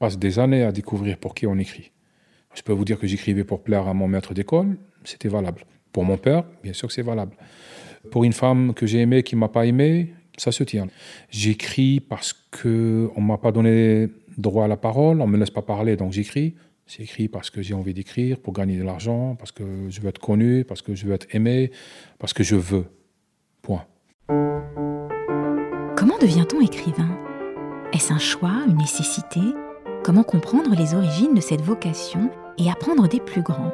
passe des années à découvrir pour qui on écrit. Je peux vous dire que j'écrivais pour plaire à mon maître d'école, c'était valable. Pour mon père, bien sûr que c'est valable. Pour une femme que j'ai aimée qui m'a pas aimé, ça se tient. J'écris parce que on m'a pas donné droit à la parole, on me laisse pas parler, donc j'écris. J'écris parce que j'ai envie d'écrire, pour gagner de l'argent, parce que je veux être connu, parce que je veux être aimé, parce que je veux. Point. Comment devient-on écrivain? Est-ce un choix, une nécessité? Comment comprendre les origines de cette vocation et apprendre des plus grands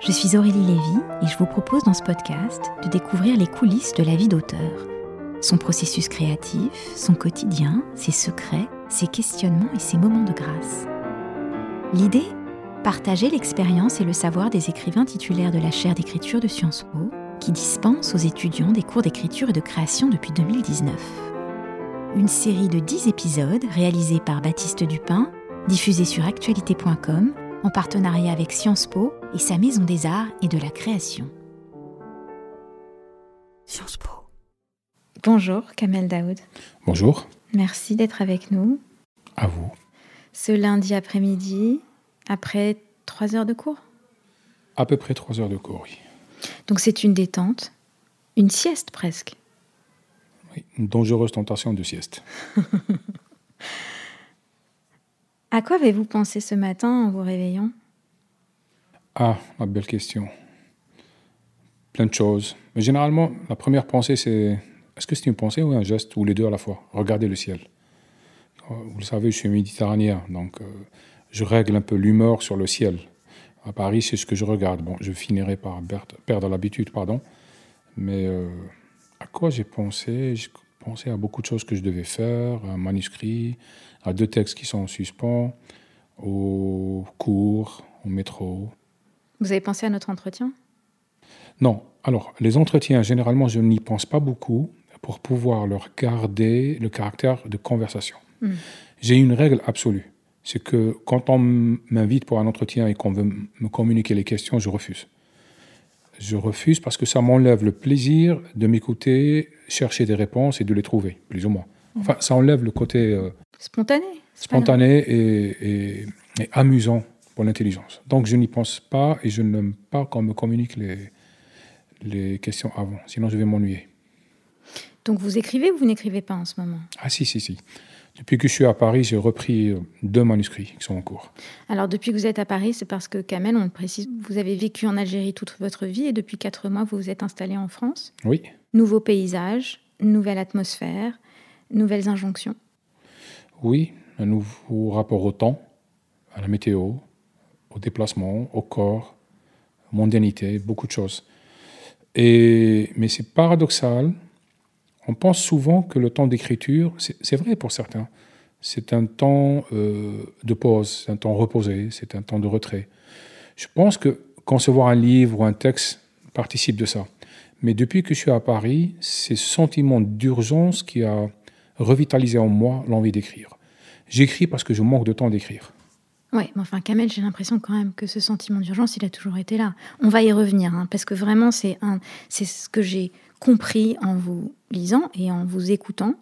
Je suis Aurélie Lévy et je vous propose dans ce podcast de découvrir les coulisses de la vie d'auteur. Son processus créatif, son quotidien, ses secrets, ses questionnements et ses moments de grâce. L'idée? Partager l'expérience et le savoir des écrivains titulaires de la chaire d'écriture de Sciences Po qui dispensent aux étudiants des cours d'écriture et de création depuis 2019. Une série de 10 épisodes réalisés par Baptiste Dupin diffusé sur actualité.com en partenariat avec Sciences Po et sa maison des arts et de la création. Sciences Po. Bonjour Kamel Daoud. Bonjour. Merci d'être avec nous. À vous. Ce lundi après-midi, après trois heures de cours? À peu près trois heures de cours, oui. Donc c'est une détente, une sieste presque. Oui, une dangereuse tentation de sieste. À quoi avez-vous pensé ce matin en vous réveillant? Ah, ma belle question. Plein de choses. Mais généralement, la première pensée, c'est est-ce que c'est une pensée ou un geste, ou les deux à la fois? Regardez le ciel. Vous le savez, je suis méditerranéen, donc euh, je règle un peu l'humeur sur le ciel. À Paris, c'est ce que je regarde. Bon, je finirai par perdre l'habitude, pardon. Mais euh, à quoi j'ai pensé? J'ai pensé à beaucoup de choses que je devais faire, un manuscrit, à deux textes qui sont en suspens, au cours, au métro. Vous avez pensé à notre entretien? Non. Alors, les entretiens, généralement, je n'y pense pas beaucoup pour pouvoir leur garder le caractère de conversation. Hmm. J'ai une règle absolue. C'est que quand on m'invite pour un entretien et qu'on veut me communiquer les questions, je refuse. Je refuse parce que ça m'enlève le plaisir de m'écouter, chercher des réponses et de les trouver, plus ou moins. Enfin, ça enlève le côté euh, Spontané. Spontané et, amusant pour l'intelligence. Donc je n'y pense pas et je n'aime pas qu'on me communique les, les questions avant, sinon je vais m'ennuyer. Donc vous écrivez ou vous n'écrivez pas en ce moment? Ah si, si, si. Depuis que je suis à Paris, j'ai repris euh, deux manuscrits qui sont en cours. Alors depuis que vous êtes à Paris, c'est parce que Kamel, on le précise, vous avez vécu en Algérie toute votre vie et depuis quatre mois, vous vous êtes installé en France. Oui. Nouveau paysage, nouvelle atmosphère, nouvelles injonctions. Oui, un nouveau rapport au temps, à la météo, au déplacement, au corps, mondialité, beaucoup de choses. Et, mais c'est paradoxal. On pense souvent que le temps d'écriture, c'est vrai pour certains, c'est un temps euh, de pause, c'est un temps reposé, c'est un temps de retrait. Je pense que concevoir un livre ou un texte participe de ça. Mais depuis que je suis à Paris, c'est ce sentiment d'urgence qui a revitaliser en moi l'envie d'écrire. J'écris parce que je manque de temps d'écrire. Oui, mais enfin, Kamel, j'ai l'impression quand même que ce sentiment d'urgence, il a toujours été là. On va y revenir, hein, parce que vraiment, c'est ce que j'ai compris en vous lisant et en vous écoutant.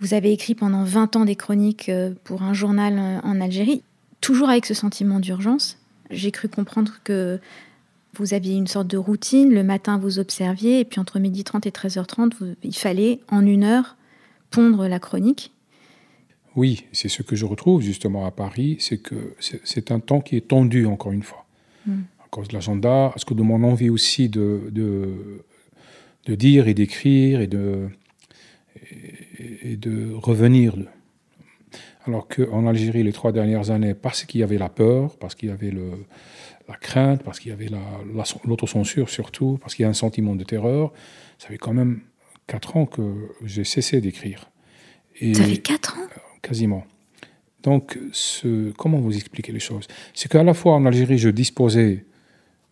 Vous avez écrit pendant 20 ans des chroniques euh, pour un journal euh, en Algérie, toujours avec ce sentiment d'urgence. J'ai cru comprendre que vous aviez une sorte de routine. Le matin, vous observiez, et puis entre midi 30 et 13h30, il fallait, en une heure, pondre la chronique Oui, c'est ce que je retrouve justement à Paris, c'est que c'est un temps qui est tendu, encore une fois, hmm. à cause de l'agenda, à cause de mon envie aussi de, de, dire et d'écrire et de, et, de revenir. Alors qu'en Algérie, les trois dernières années, parce qu'il y avait la peur, parce qu'il y avait le, la crainte, parce qu'il y avait l'autocensure surtout, parce qu'il y a un sentiment de terreur, ça avait quand même quatre ans que j'ai cessé d'écrire. Ça fait quatre ans? Quasiment. Donc, ce, comment vous expliquer les choses? C'est qu'à la fois en Algérie, je disposais,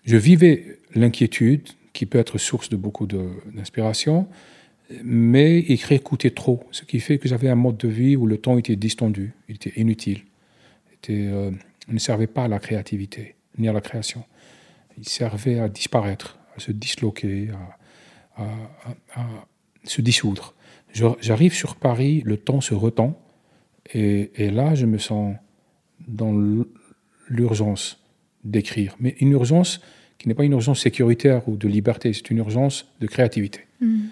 je vivais l'inquiétude qui peut être source de beaucoup d'inspiration, mais écrire coûtait trop, ce qui fait que j'avais un mode de vie où le temps était distendu, il était inutile, était, euh, ne servait pas à la créativité ni à la création. Il servait à disparaître, à se disloquer, à, à se dissoudre. J'arrive sur Paris, le temps se retend, et, là, je me sens dans l'urgence d'écrire, mais une urgence qui n'est pas une urgence sécuritaire ou de liberté, c'est une urgence de créativité. Mm.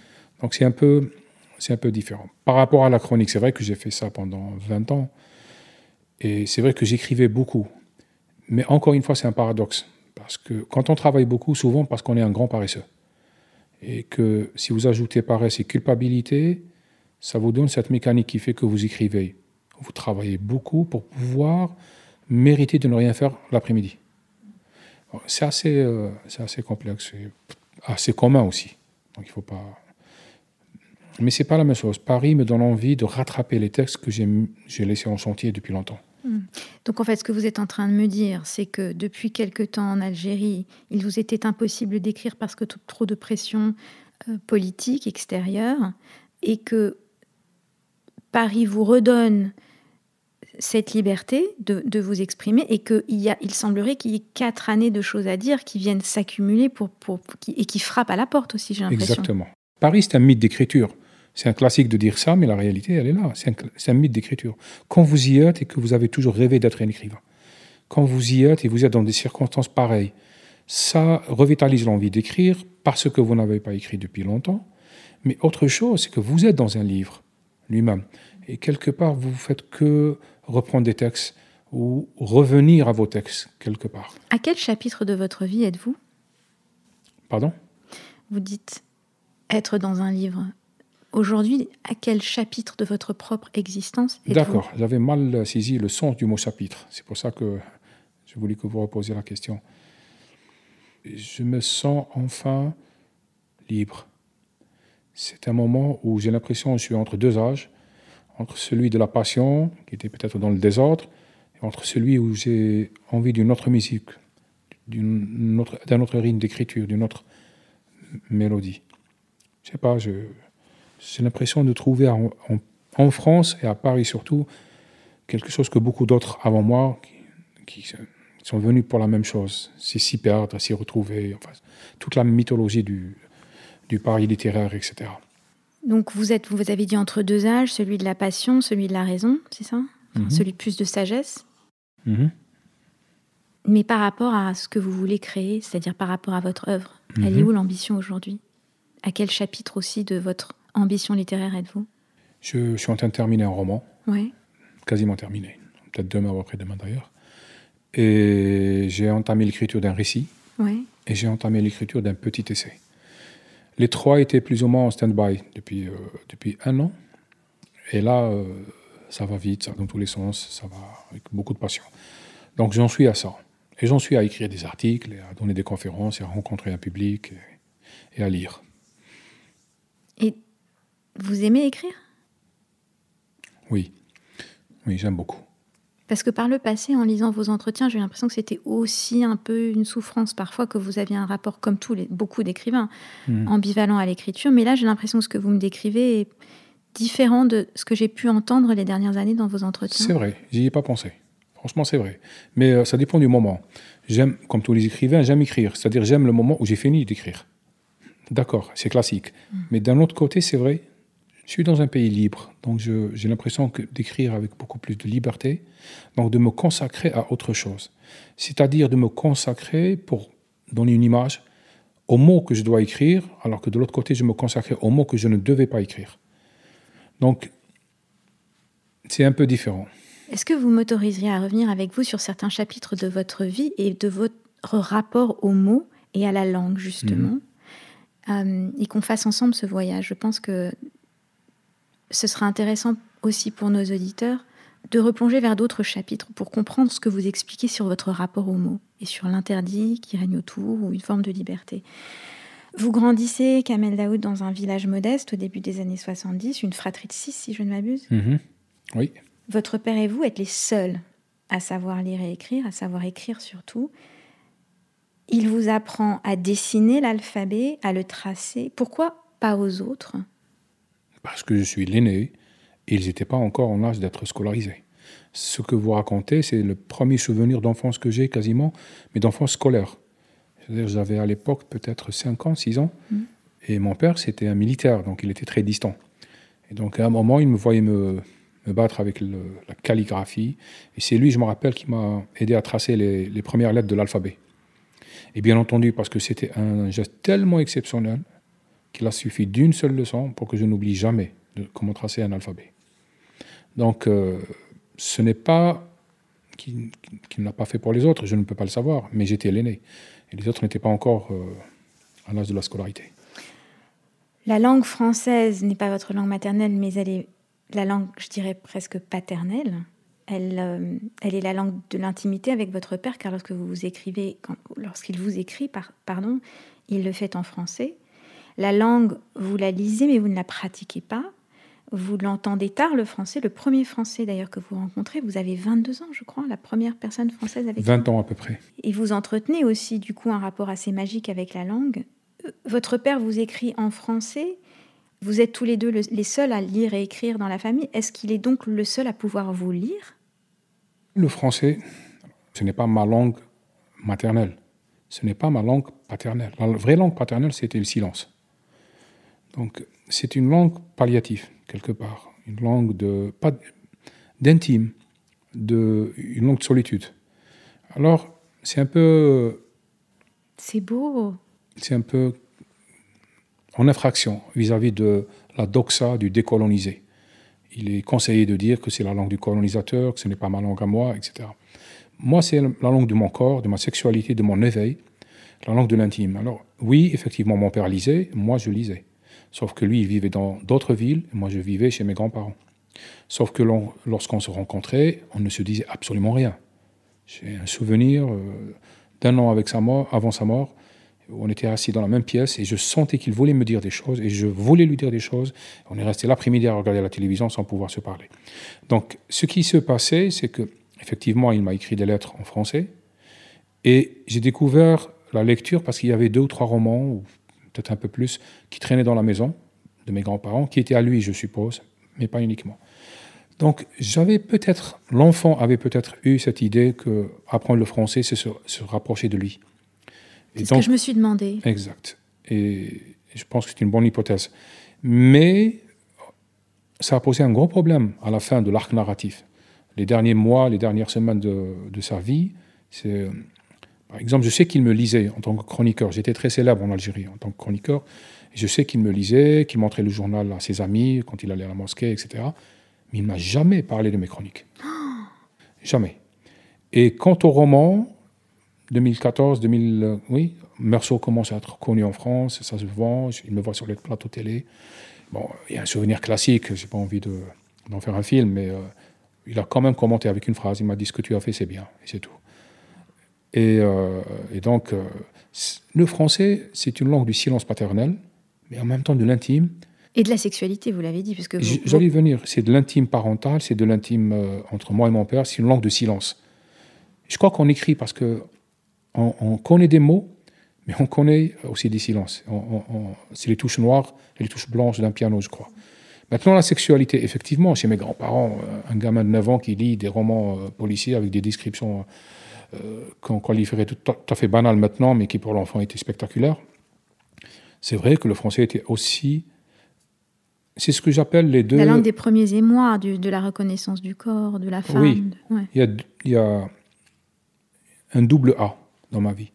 Donc c'est un peu c'est un peu différent. Par rapport à la chronique, c'est vrai que j'ai fait ça pendant 20 ans, et c'est vrai que j'écrivais beaucoup. Mais encore une fois, c'est un paradoxe, parce que quand on travaille beaucoup, souvent parce qu'on est un grand paresseux, et que si vous ajoutez paresse et culpabilité, ça vous donne cette mécanique qui fait que vous écrivez. Vous travaillez beaucoup pour pouvoir mériter de ne rien faire l'après-midi. C'est assez, euh, complexe, assez commun aussi. Donc il faut. Mais c'est pas la même chose. Paris me donne envie de rattraper les textes que j'ai laissés en chantier depuis longtemps. Hmm. Donc en fait, ce que vous êtes en train de me dire, c'est que depuis quelque temps en Algérie, il vous était impossible d'écrire parce que trop de pression euh, politique extérieure, et que Paris vous redonne cette liberté de, vous exprimer et qu'il il semblerait qu'il y ait quatre années de choses à dire qui viennent s'accumuler pour, et qui frappent à la porte aussi, j'ai l'impression. Exactement. Paris, c'est un mythe d'écriture. C'est un classique de dire ça, mais la réalité, elle est là. C'est un, un, mythe d'écriture. Quand vous y êtes et que vous avez toujours rêvé d'être un écrivain, quand vous y êtes et vous êtes dans des circonstances pareilles, ça revitalise l'envie d'écrire parce que vous n'avez pas écrit depuis longtemps. Mais autre chose, c'est que vous êtes dans un livre lui-même. Et quelque part, vous faites que reprendre des textes ou revenir à vos textes quelque part. À quel chapitre de votre vie êtes-vous? Pardon? Vous dites être dans un livre. Aujourd'hui, à quel chapitre de votre propre existence D'accord, j'avais mal saisi le sens du mot chapitre. C'est pour ça que je voulais que vous reposiez la question. Je me sens enfin libre. C'est un moment où j'ai l'impression que je suis entre deux âges entre celui de la passion, qui était peut-être dans le désordre, et entre celui où j'ai envie d'une autre musique, d'un autre, rythme d'écriture, d'une autre mélodie. Je sais pas, j'ai l'impression de trouver en, France et à Paris surtout quelque chose que beaucoup d'autres avant moi qui, sont venus pour la même chose, c'est s'y perdre, s'y retrouver, enfin, toute la mythologie du, du Paris littéraire, etc. Donc vous êtes, vous avez dit entre deux âges, celui de la passion, celui de la raison, c'est ça? Mhm. Celui de plus de sagesse? Mhm. Mais par rapport à ce que vous voulez créer, c'est-à-dire par rapport à votre œuvre, elle est mhm. où l'ambition aujourd'hui? À quel chapitre aussi de votre ambition littéraire êtes-vous? Je, suis en train de terminer un roman. Ouais. Quasiment terminé. Peut-être demain ou après-demain d'ailleurs. Et j'ai entamé l'écriture d'un récit. Ouais. Et j'ai entamé l'écriture d'un petit essai. Les trois étaient plus ou moins en stand-by depuis, euh, depuis un an. Et là, euh, ça va vite, ça dans tous les sens, ça va avec beaucoup de passion. Donc j'en suis à ça. Et j'en suis à écrire des articles, à donner des conférences, et à rencontrer un public, et, et à lire. Et vous aimez écrire? Oui, oui, j'aime beaucoup. Parce que par le passé, en lisant vos entretiens, j'ai l'impression que c'était aussi un peu une souffrance parfois que vous aviez un rapport, comme tous les, beaucoup d'écrivains, hmm. ambivalent à l'écriture. Mais là, j'ai l'impression que ce que vous me décrivez est différent de ce que j'ai pu entendre les dernières années dans vos entretiens. C'est vrai, j'y ai pas pensé. Franchement, c'est vrai. Mais euh, ça dépend du moment. J'aime, comme tous les écrivains, j'aime écrire. C'est-à-dire, j'aime le moment où j'ai fini d'écrire. D'accord, c'est classique. Hmm. Mais d'un autre côté, c'est vrai, je suis dans un pays libre, donc j'ai l'impression d'écrire avec beaucoup plus de liberté, donc de me consacrer à autre chose. C'est-à-dire de me consacrer, pour donner une image, aux mots que je dois écrire, alors que de l'autre côté, je me consacrais aux mots que je ne devais pas écrire. Donc, c'est un peu différent. Est-ce que vous m'autoriseriez à revenir avec vous sur certains chapitres de votre vie et de votre rapport aux mots et à la langue, justement, mhm. euh, et qu'on fasse ensemble ce voyage? Je pense que ce sera intéressant aussi pour nos auditeurs de replonger vers d'autres chapitres pour comprendre ce que vous expliquez sur votre rapport aux mots et sur l'interdit qui règne autour ou une forme de liberté. Vous grandissez, Kamel Daoud, dans un village modeste au début des années 70, une fratrie de six, si je ne m'abuse. Mhm. Oui. Votre père et vous êtes les seuls à savoir lire et écrire, à savoir écrire surtout. Il vous apprend à dessiner l'alphabet, à le tracer. Pourquoi pas aux autres? Parce que je suis l'aîné et ils n'étaient pas encore en âge d'être scolarisés. Ce que vous racontez, c'est le premier souvenir d'enfance que j'ai quasiment, mais d'enfance scolaire. J'avais à l'époque peut-être 5 ans, 6 ans, mm. et mon père, c'était un militaire, donc il était très distant. Et donc à un moment, il me voyait me, me battre avec la calligraphie. Et c'est lui, je me rappelle, qui m'a aidé à tracer les, les premières lettres de l'alphabet. Et bien entendu, parce que c'était un geste tellement exceptionnel qu'il a suffi d'une seule leçon pour que je n'oublie jamais comment tracer un alphabet. Donc, euh, ce n'est pas qu'il ne l'a pas fait pour les autres, je ne peux pas le savoir, mais j'étais l'aîné. Et les autres n'étaient pas encore euh, à l'âge de la scolarité. La langue française n'est pas votre langue maternelle, mais elle est la langue, je dirais presque paternelle. Elle, euh, est la langue de l'intimité avec votre père, car lorsque vous écrivez, lorsqu'il vous écrit, pardon, il le fait en français. La langue, vous la lisez, mais vous ne la pratiquez pas. Vous l'entendez tard, le français. Le premier français, d'ailleurs, que vous rencontrez, vous avez 22 ans, je crois, la première personne française avec 20 ans à peu près. Et vous entretenez aussi, du coup, un rapport assez magique avec la langue. Euh, votre père vous écrit en français. Vous êtes tous les deux les seuls à lire et écrire dans la famille. Est-ce qu'il est donc le seul à pouvoir vous lire? Le français, ce n'est pas ma langue maternelle. Ce n'est pas ma langue paternelle. La vraie langue paternelle, c'était le silence. Donc, c'est une langue palliative, quelque part. Une langue de, pas d'intime, de, une langue de solitude. Alors, c'est un peu. C'est beau. C'est un peu en infraction vis-à-vis de la doxa du décolonisé. Il est conseillé de dire que c'est la langue du colonisateur, que ce n'est pas ma langue à moi, etc. Moi, c'est la langue de mon corps, de ma sexualité, de mon éveil, la langue de l'intime. Alors, oui, effectivement, mon père lisait, moi, je lisais. Sauf que lui, il vivait dans d'autres villes, et moi, je vivais chez mes grands-parents. Sauf que lorsqu'on se rencontrait, on ne se disait absolument rien. J'ai un souvenir euh, d'un an avec sa mort, avant sa mort, on était assis dans la même pièce et je sentais qu'il voulait me dire des choses et je voulais lui dire des choses. On est resté l'après-midi à regarder la télévision sans pouvoir se parler. Donc, ce qui se passait, c'est que effectivement, il m'a écrit des lettres en français et j'ai découvert la lecture parce qu'il y avait deux ou trois romans peut-être un peu plus, qui traînait dans la maison de mes grands-parents, qui était à lui, je suppose, mais pas uniquement. Donc, j'avais peut-être, l'enfant avait peut-être eu cette idée que apprendre le français, c'est se, rapprocher de lui. C'est ce que je me suis demandé. Exact. Et je pense que c'est une bonne hypothèse. Mais ça a posé un gros problème à la fin de l'arc narratif. Les derniers mois, les dernières semaines de, de sa vie, c'est par exemple, je sais qu'il me lisait en tant que chroniqueur. J'étais très célèbre en Algérie en tant que chroniqueur. Je sais qu'il me lisait, qu'il montrait le journal à ses amis quand il allait à la mosquée, etc. Mais il ne m'a jamais parlé de mes chroniques. Jamais. Et quant au roman, 2014, 2000, oui, Meursault commence à être connu en France, ça se vend, il me voit sur les plateaux télé. Bon, il y a un souvenir classique, j'ai pas envie d'en faire un film, mais euh, il a quand même commenté avec une phrase, il m'a dit ce que tu as fait, c'est bien, et c'est tout. Euh, et, donc, euh, le français, c'est une langue du silence paternel, mais en même temps de l'intime. Et de la sexualité, vous l'avez dit. Parce que J'allais venir. C'est de l'intime parental, c'est de l'intime euh, entre moi et mon père, c'est une langue de silence. Je crois qu'on écrit parce que on, connaît des mots, mais on connaît aussi des silences. c'est les touches noires et les touches blanches d'un piano, je crois. Maintenant, la sexualité, effectivement, chez mes grands-parents, un gamin de 9 ans qui lit des romans policiers avec des descriptions qu'on qualifierait tout, à fait banal maintenant, mais qui pour l'enfant était spectaculaire, c'est vrai que le français était aussi. C'est ce que j'appelle les deux. La langue des premiers émois, de la reconnaissance du corps, de la femme. Oui. Il, y a, un double A dans ma vie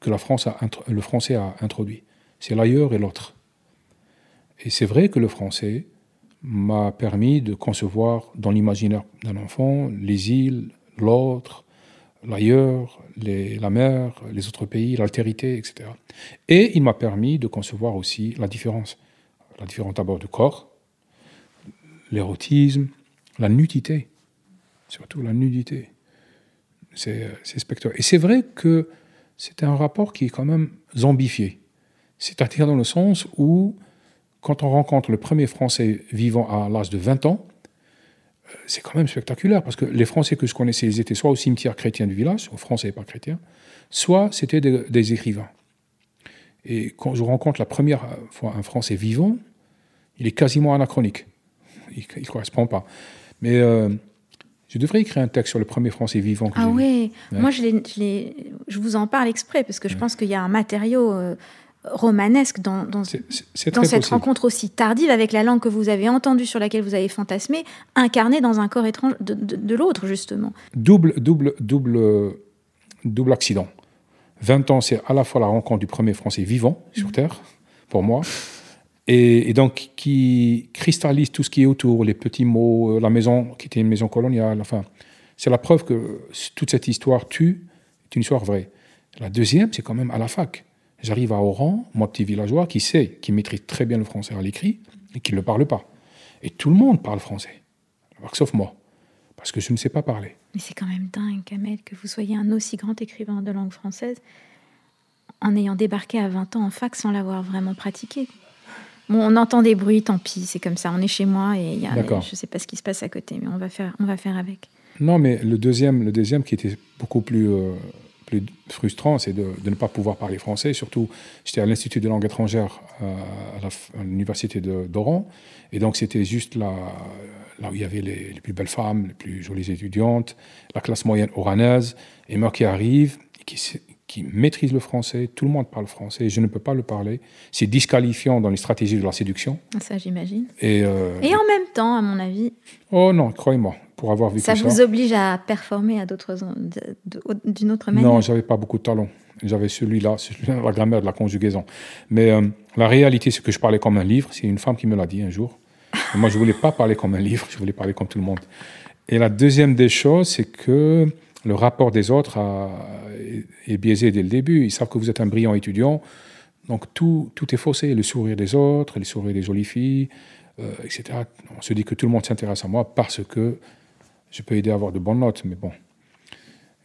que la France a, le français a introduit. C'est l'ailleurs et l'autre. Et c'est vrai que le français m'a permis de concevoir dans l'imaginaire d'un enfant les îles, l'autre, l'ailleurs, la mer, les autres pays, l'altérité, etc. Et il m'a permis de concevoir aussi la différence. La différence d'abord du corps, l'érotisme, la nudité, surtout la nudité. C'est spectaculaire. Et c'est vrai que c'est un rapport qui est quand même zombifié. C'est-à-dire dans le sens où, quand on rencontre le premier Français vivant à l'âge de 20 ans, c'est quand même spectaculaire parce que les Français que je connaissais, ils étaient soit au cimetière chrétien du village, aux Français et pas chrétiens, soit c'était des, écrivains. Et quand je rencontre la première fois un Français vivant, il est quasiment anachronique. Il ne correspond pas. Mais euh, je devrais écrire un texte sur le premier Français vivant. ah oui, moi je, je, vous en parle exprès parce que je pense qu'il y a un matériau. Euh, romanesque dans, dans, dans cette rencontre aussi tardive avec la langue que vous avez entendue, sur laquelle vous avez fantasmé, incarnée dans un corps étrange de, de, l'autre, justement. Double, double, double, double accident. 20 ans, c'est à la fois la rencontre du premier Français vivant sur mmh. Terre, pour moi, et, donc qui cristallise tout ce qui est autour, les petits mots, euh, la maison qui était une maison coloniale, enfin, c'est la preuve que toute cette histoire tue, est une histoire vraie. La deuxième, c'est quand même à la fac. J'arrive à Oran, moi petit villageois, qui sait, qui maîtrise très bien le français à l'écrit et qui ne le parle pas. Et tout le monde parle français, sauf moi, parce que je ne sais pas parler. Mais c'est quand même dingue, Kamel, que vous soyez un aussi grand écrivain de langue française en ayant débarqué à 20 ans en fac sans l'avoir vraiment pratiqué. Bon, on entend des bruits, tant pis, c'est comme ça. On est chez moi et y a, je ne sais pas ce qui se passe à côté, mais on va faire, on va faire avec. Non, mais le deuxième, le deuxième qui était beaucoup plus euh, plus frustrant, c'est de, ne pas pouvoir parler français. Surtout, j'étais à l'Institut de langue étrangère euh, à l'université d'Oran. Et donc, c'était juste là, là où il y avait les, plus belles femmes, les plus jolies étudiantes, la classe moyenne oranaise. Et moi qui arrive, qui, qui maîtrise le français, tout le monde parle français, je ne peux pas le parler. C'est disqualifiant dans les stratégies de la séduction. Ça, j'imagine. Et, euh, Et en même temps, à mon avis. Oh non, croyez-moi, pour avoir vécu ça. Ça vous oblige à performer à d'autres, d'une autre manière? Non, j'avais pas beaucoup de talent. J'avais celui-là, celui la grammaire de la conjugaison. Mais euh, la réalité, c'est que je parlais comme un livre. C'est une femme qui me l'a dit un jour. moi, je voulais pas parler comme un livre, je voulais parler comme tout le monde. Et la deuxième des choses, c'est que le rapport des autres est biaisé dès le début. Ils savent que vous êtes un brillant étudiant. Donc tout, tout est faussé. Le sourire des autres, les sourires des jolies filles, euh, etc. On se dit que tout le monde s'intéresse à moi parce que je peux aider à avoir de bonnes notes, mais bon.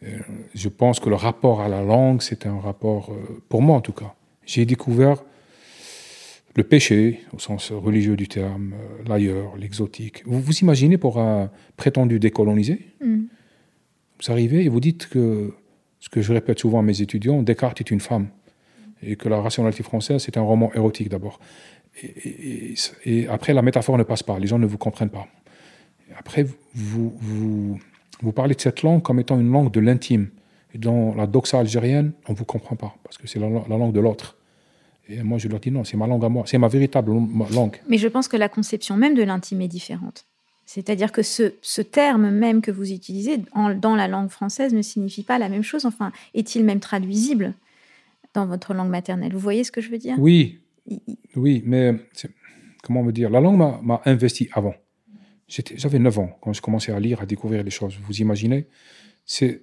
Euh, je pense que le rapport à la langue, c'est un rapport, euh, pour moi en tout cas. J'ai découvert le péché, au sens religieux du terme, euh, l'ailleurs, l'exotique. Vous vous imaginez pour un prétendu décolonisé? Mm. Vous arrivez et vous dites que, ce que je répète souvent à mes étudiants, Descartes est une femme. Et que la rationalité française, c'est un roman érotique d'abord. et, après, la métaphore ne passe pas, les gens ne vous comprennent pas. Après, vous, vous, vous, parlez de cette langue comme étant une langue de l'intime. Dans la doxa algérienne, on ne vous comprend pas, parce que c'est la, langue de l'autre. Et moi, je leur dis non, c'est ma langue à moi, c'est ma véritable langue. Mais je pense que la conception même de l'intime est différente. C'est-à-dire que ce, ce, terme même que vous utilisez dans la langue française ne signifie pas la même chose. Enfin, est-il même traduisible dans votre langue maternelle? Vous voyez ce que je veux dire? Oui, oui, mais comment me dire? La langue m'a investi avant. J'avais 9 ans quand je commençais à lire, à découvrir les choses. Vous imaginez? C'est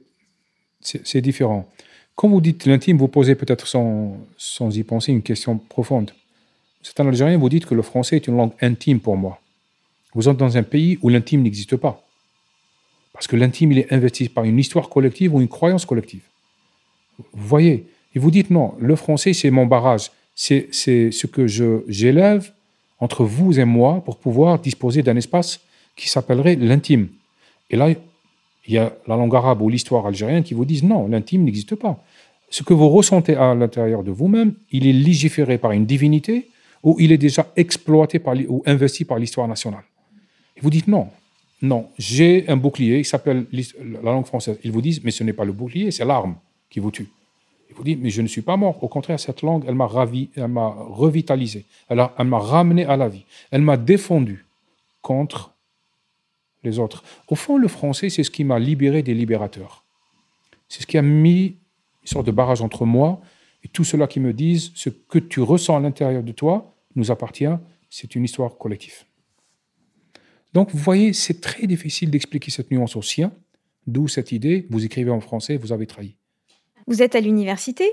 différent. Quand vous dites l'intime, vous posez peut-être sans, sans y penser une question profonde. C'est un Algérien, vous dites que le français est une langue intime pour moi. Vous êtes dans un pays où l'intime n'existe pas. Parce que l'intime, il est investi par une histoire collective ou une croyance collective. Vous voyez? Et vous dites non, le français, c'est mon barrage. C'est ce que j'élève entre vous et moi pour pouvoir disposer d'un espace qui s'appellerait l'intime. Et là, il y a la langue arabe ou l'histoire algérienne qui vous disent non, l'intime n'existe pas. Ce que vous ressentez à l'intérieur de vous-même, il est légiféré par une divinité ou il est déjà exploité par, ou investi par l'histoire nationale. Et vous dites non, non, j'ai un bouclier, il s'appelle la langue française. Ils vous disent, mais ce n'est pas le bouclier, c'est l'arme qui vous tue. Ils vous disent, mais je ne suis pas mort. Au contraire, cette langue, elle m'a ravi, elle m'a revitalisé, elle m'a ramené à la vie, elle m'a défendu contre les autres. Au fond, le français, c'est ce qui m'a libéré des libérateurs. C'est ce qui a mis une sorte de barrage entre moi et tout cela qui me disent ce que tu ressens à l'intérieur de toi nous appartient, c'est une histoire collective. Donc, vous voyez, c'est très difficile d'expliquer cette nuance au sien, d'où cette idée, vous écrivez en français, vous avez trahi. Vous êtes à l'université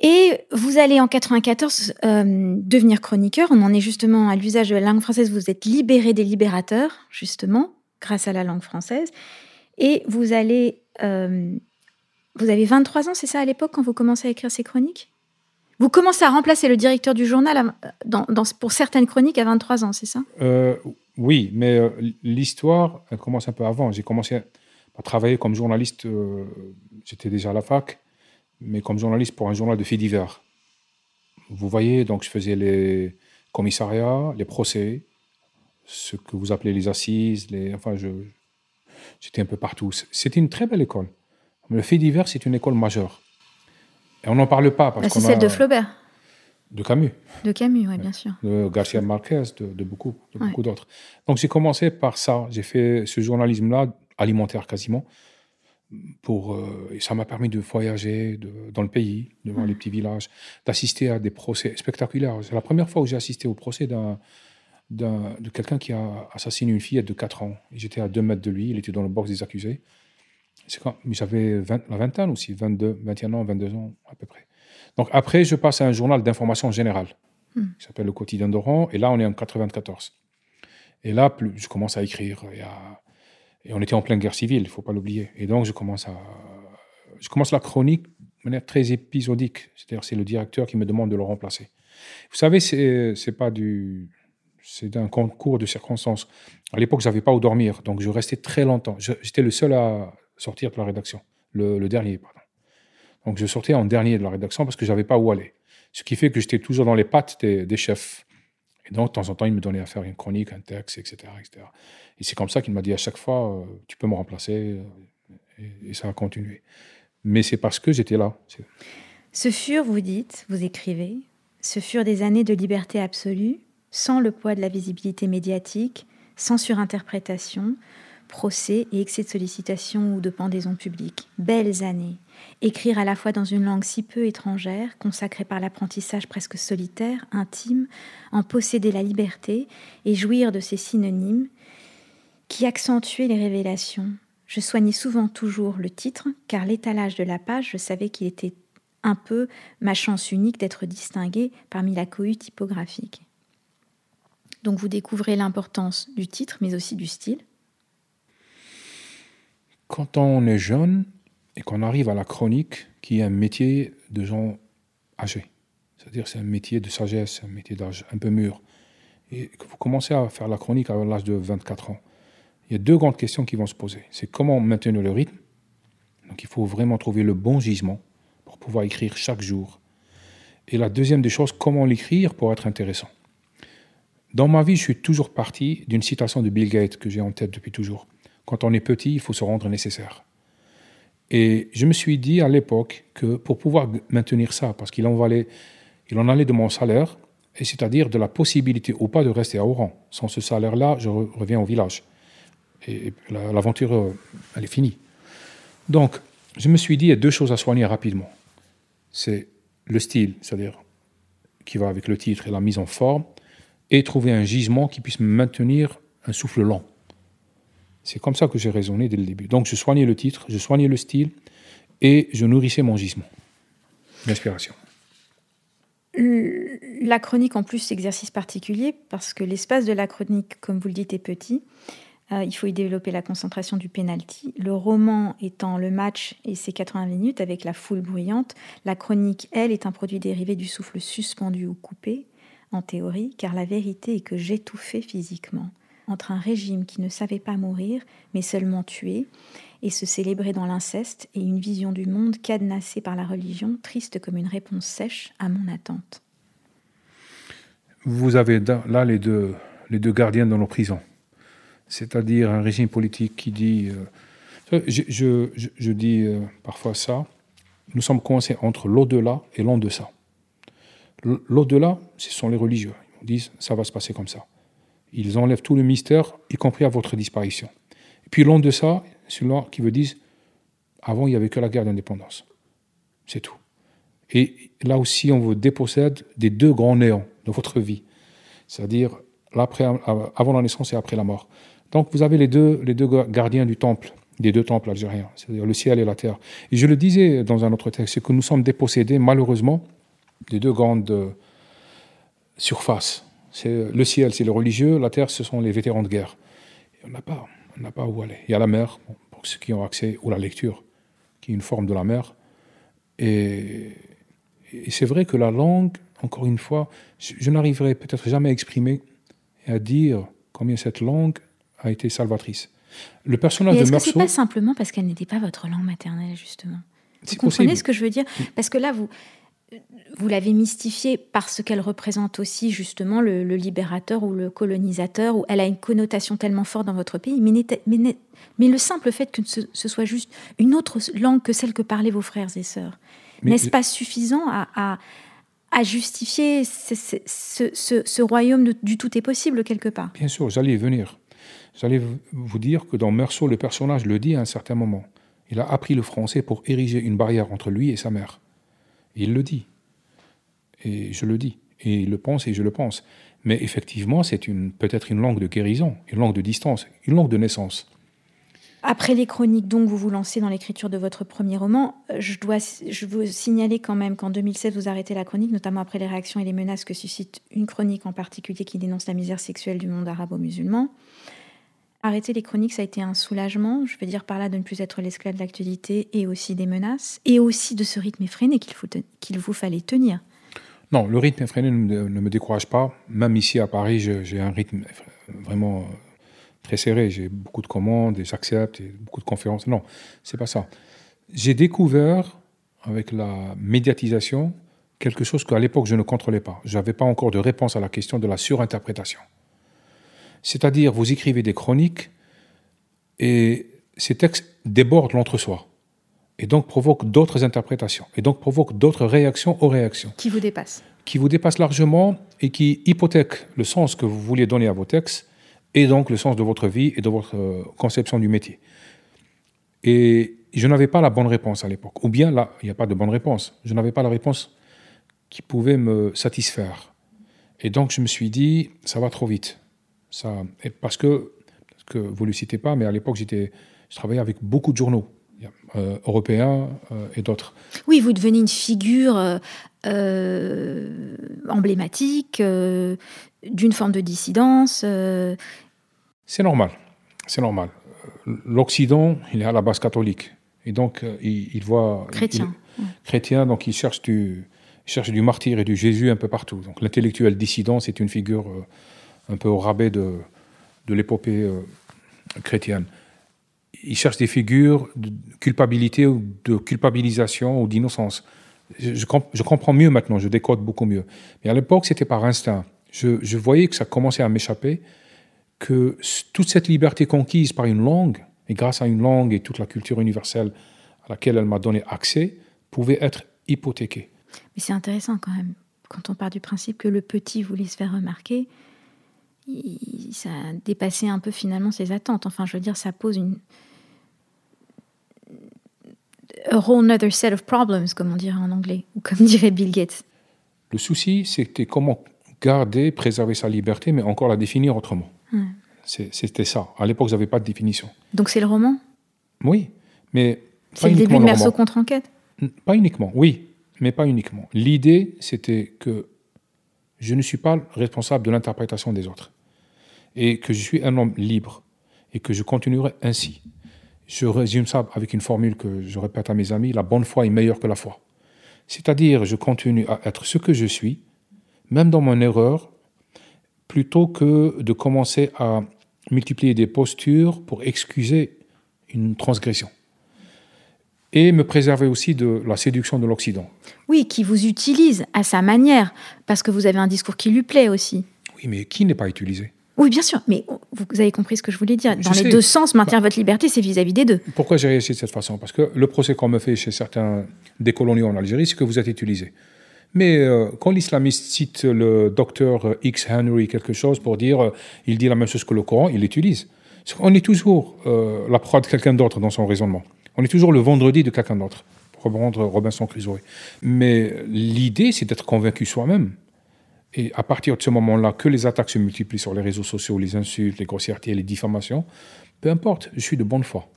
et vous allez en 94 euh, devenir chroniqueur. On en est justement à l'usage de la langue française. Vous êtes libéré des libérateurs, justement, grâce à la langue française. Et vous allez. Euh, vous avez 23 ans, c'est ça à l'époque, quand vous commencez à écrire ces chroniques? Vous commencez à remplacer le directeur du journal dans, pour certaines chroniques à 23 ans, c'est ça? Euh, Oui, mais l'histoire, elle commence un peu avant. J'ai commencé à travailler comme journaliste, j'étais déjà à la fac mais comme journaliste pour un journal de faits divers. Vous voyez, donc je faisais les commissariats, les procès, ce que vous appelez les assises, les, enfin, je, j'étais un peu partout. C'était une très belle école. Le fait divers, c'est une école majeure. Et on n'en parle pas. Parce bah, c'est celle de Flaubert. De Camus. De Camus, oui, bien sûr. De Garcia Marquez, de, beaucoup, beaucoup d'autres. Donc j'ai commencé par ça. J'ai fait ce journalisme-là, alimentaire quasiment, pour, euh, et ça m'a permis de voyager dans le pays, de voir les petits villages, d'assister à des procès spectaculaires. C'est la première fois où j'ai assisté au procès d'un, de quelqu'un qui a assassiné une fillette de 4 ans. J'étais à 2 mètres de lui, il était dans le box des accusés. C'est quand j'avais la vingtaine aussi, 22, 21 ans, 22 ans à peu près. Donc après, je passe à un journal d'information générale hmm. qui s'appelle Le Quotidien d'Oran, et là, on est en 94. Et là, plus, je commence à écrire. Et à, et on était en pleine guerre civile, il ne faut pas l'oublier. Et donc, je commence, la chronique de manière très épisodique. C'est-à-dire, c'est le directeur qui me demande de le remplacer. Vous savez, c'est pas du. C'est un concours de circonstances. À l'époque, je n'avais pas où dormir, donc je restais très longtemps. J'étais le seul à sortir de la rédaction, le, dernier, pardon. Donc je sortais en dernier de la rédaction parce que je n'avais pas où aller. Ce qui fait que j'étais toujours dans les pattes des chefs. Et donc, de temps en temps, il me donnait à faire une chronique, un texte, etc. etc. Et c'est comme ça qu'il m'a dit à chaque fois, euh, tu peux me remplacer. Euh, et, ça a continué. Mais c'est parce que j'étais là. Ce furent, vous dites, vous écrivez, ce furent des années de liberté absolue, sans le poids de la visibilité médiatique, sans surinterprétation, procès et excès de sollicitation ou de pendaison publique. Belles années. Écrire à la fois dans une langue si peu étrangère, consacrée par l'apprentissage presque solitaire, intime, en posséder la liberté et jouir de ses synonymes, qui accentuait les révélations. Je soignais souvent toujours le titre, car l'étalage de la page, je savais qu'il était un peu ma chance unique d'être distingué parmi la cohue typographique. Donc vous découvrez l'importance du titre, mais aussi du style. Quand on est jeune et qu'on arrive à la chronique, qui est un métier de gens âgés, c'est-à-dire c'est un métier de sagesse, un métier d'âge un peu mûr, et que vous commencez à faire la chronique à l'âge de 24 ans, il y a deux grandes questions qui vont se poser. C'est comment maintenir le rythme. Donc il faut vraiment trouver le bon gisement pour pouvoir écrire chaque jour. Et la deuxième des choses, comment l'écrire pour être intéressant. Dans ma vie, je suis toujours parti d'une citation de Bill Gates que j'ai en tête depuis toujours. Quand on est petit, il faut se rendre nécessaire. Et je me suis dit à l'époque que pour pouvoir maintenir ça, parce qu'il en, il en allait de mon salaire, et c'est-à-dire de la possibilité ou pas de rester à Oran. Sans ce salaire-là, je reviens au village et, l'aventure, euh, elle est finie. Donc, je me suis dit, il y a deux choses à soigner rapidement. C'est le style, c'est-à-dire qui va avec le titre et la mise en forme, et trouver un gisement qui puisse maintenir un souffle lent. C'est comme ça que j'ai raisonné dès le début. Donc, je soignais le titre, je soignais le style, et je nourrissais mon gisement l'inspiration. La chronique, en plus, exercice particulier, parce que l'espace de la chronique, comme vous le dites, est petit. Euh, il faut y développer la concentration du penalty. Le roman étant le match et ses 80 minutes avec la foule bruyante, la chronique, elle, est un produit dérivé du souffle suspendu ou coupé, en théorie, car la vérité est que j'étouffais physiquement entre un régime qui ne savait pas mourir, mais seulement tuer, et se célébrer dans l'inceste, et une vision du monde cadenassée par la religion, triste comme une réponse sèche à mon attente. Vous avez là les deux, les gardiens dans nos prisons c'est-à-dire un régime politique qui dit, euh, je, dis euh, parfois ça, nous sommes coincés entre l'au-delà et l'en-deçà. L'au-delà, ce sont les religieux. Ils disent, ça va se passer comme ça. Ils enlèvent tout le mystère, y compris à votre disparition. Et puis l'en-deçà, c'est celui qui veut dire, avant, il n'y avait que la guerre d'indépendance. C'est tout. Et là aussi, on vous dépossède des deux grands néants de votre vie, c'est-à-dire avant la naissance et après la mort. Donc vous avez les deux, les deux gardiens du temple, des deux temples algériens, c'est-à-dire le ciel et la terre. Et je le disais dans un autre texte, c'est que nous sommes dépossédés malheureusement des deux grandes euh, surfaces. C'est, le ciel, c'est le religieux, la terre, ce sont les vétérans de guerre. on n'a pas, on n'a pas où aller. Il y a la mer, pour ceux qui ont accès, ou la lecture, qui est une forme de la mer. Et, c'est vrai que la langue, encore une fois, je, je n'arriverai peut-être jamais à exprimer et à dire combien cette langue a été salvatrice. Le personnage de Meursault. C'est pas simplement parce qu'elle n'était pas votre langue maternelle justement? Vous comprenez ce que je veux dire? Parce que là, vous vous l'avez mystifiée parce qu'elle représente aussi justement le, libérateur ou le colonisateur, ou elle a une connotation tellement forte dans votre pays, mais, mais, mais le simple fait que ce, soit juste une autre langue que celle que parlaient vos frères et sœurs, n'est-ce pas suffisant à, à justifier ce, royaume du tout est possible quelque part? Bien sûr, j'allais y venir. J'allais vous dire que dans Meursault, le personnage le dit à un certain moment. Il a appris le français pour ériger une barrière entre lui et sa mère. Il le dit. Et je le dis. Et il le pense et je le pense. Mais effectivement, c'est peut-être une langue de guérison, une langue de distance, une langue de naissance. Après les chroniques, donc, vous vous lancez dans l'écriture de votre premier roman. Euh, je dois, je veux signaler quand même qu'en 2007, vous arrêtez la chronique, notamment après les réactions et les menaces que suscite une chronique en particulier qui dénonce la misère sexuelle du monde arabo-musulman. Arrêter les chroniques, ça a été un soulagement, je veux dire par là de ne plus être l'esclave de l'actualité et aussi des menaces, et aussi de ce rythme effréné qu'il, qu'il vous fallait tenir. Non, le rythme effréné ne, me décourage pas. Même ici à Paris, j'ai un rythme vraiment très serré. J'ai beaucoup de commandes, et j'accepte, beaucoup de conférences. Non, c'est pas ça. J'ai découvert avec la médiatisation quelque chose qu'à l'époque je ne contrôlais pas. Je n'avais pas encore de réponse à la question de la surinterprétation. C'est-à-dire, vous écrivez des chroniques et ces textes débordent l'entre-soi et donc provoquent d'autres interprétations et donc provoquent d'autres réactions aux réactions. Qui vous dépassent. Qui vous dépassent largement et qui hypothèquent le sens que vous voulez donner à vos textes et donc le sens de votre vie et de votre euh, conception du métier. Et je n'avais pas la bonne réponse à l'époque. Ou bien là, il n'y a pas de bonne réponse. Je n'avais pas la réponse qui pouvait me satisfaire. Et donc je me suis dit, ça va trop vite. Ça, parce que, que vous ne le citez pas, mais à l'époque, j'étais, je travaillais avec beaucoup de journaux. Euh, européens euh, et d'autres. Oui, vous devenez une figure emblématique d'une forme de dissidence. C'est normal, c'est normal. L'Occident, il est à la base catholique. Et donc, euh, il, voit... Chrétien. chrétien, donc il cherche, du, cherche du martyr et du Jésus un peu partout. Donc l'intellectuel dissident, c'est une figure euh, un peu au rabais de, l'épopée euh, chrétienne. Il cherche des figures de culpabilité ou de culpabilisation ou d'innocence. Je, je, comprends mieux maintenant, je décode beaucoup mieux. Mais à l'époque, c'était par instinct. Je, je voyais que ça commençait à m'échapper que toute cette liberté conquise par une langue, et grâce à une langue et toute la culture universelle à laquelle elle m'a donné accès, pouvait être hypothéquée. Mais c'est intéressant quand même, quand on part du principe que le petit voulait se faire remarquer, ça a dépassé un peu finalement ses attentes. Enfin, je veux dire, ça pose une... A whole other set of problems, comme on dirait en anglais, ou comme dirait Bill Gates. Le souci, c'était comment garder, préserver sa liberté, mais encore la définir autrement. C'était ça. À l'époque, vous n'avez pas de définition. Donc c'est le roman? Oui, mais. C'est le début de Merceau contre-enquête Pas uniquement, oui, mais pas uniquement. L'idée, c'était que je ne suis pas responsable de l'interprétation des autres. Et que je suis un homme libre. Et que je continuerai ainsi. Je résume ça avec une formule que je répète à mes amis la bonne foi est meilleure que la foi. C'est-à-dire, je continue à être ce que je suis, même dans mon erreur, plutôt que de commencer à multiplier des postures pour excuser une transgression. Et me préserver aussi de la séduction de l'Occident. Oui, qui vous utilise à sa manière, parce que vous avez un discours qui lui plaît aussi. Oui, mais qui n'est pas utilisé? Oui, bien sûr, mais vous avez compris ce que je voulais dire. Dans les deux sens, maintenir bah votre liberté, c'est vis-à-vis des deux. Pourquoi j'ai réussi de cette façon? Parce que le procès qu'on me fait chez certains décoloniaux en Algérie, c'est que vous êtes utilisé. Mais euh, quand l'islamiste cite le docteur X Henry quelque chose pour dire euh, il dit la même chose que le Coran, il l'utilise. On est toujours euh, la proie de quelqu'un d'autre dans son raisonnement. On est toujours le vendredi de quelqu'un d'autre, pour reprendre Robinson Crusoe. Mais l'idée, c'est d'être convaincu soi-même. Et à partir de ce moment-là, que les attaques se multiplient sur les réseaux sociaux, les insultes, les grossièretés, les diffamations, peu importe, je suis de bonne foi.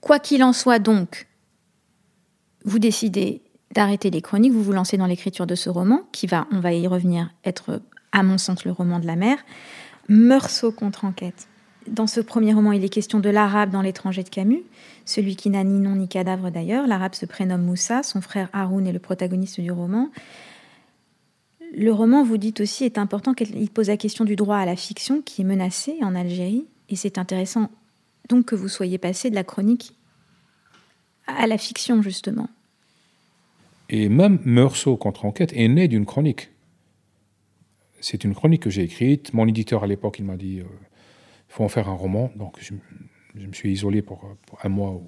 Quoi qu'il en soit donc, vous décidez d'arrêter les chroniques, vous vous lancez dans l'écriture de ce roman, qui va, on va y revenir, être, à mon sens, le roman de la mer, Meursault contre enquête. Dans ce premier roman, il est question de l'arabe dans l'étranger de Camus, celui qui n'a ni nom ni cadavre d'ailleurs. L'arabe se prénomme Moussa, son frère Haroun est le protagoniste du roman. Le roman, vous dites aussi, est important qu'il pose la question du droit à la fiction qui est menacé en Algérie. Et c'est intéressant donc que vous soyez passé de la chronique à la fiction, justement. Et même Meursault contre enquête est né d'une chronique. C'est une chronique que j'ai écrite. Mon éditeur à l'époque, il m'a dit il euh, faut en faire un roman. Donc je, me suis isolé pour, un mois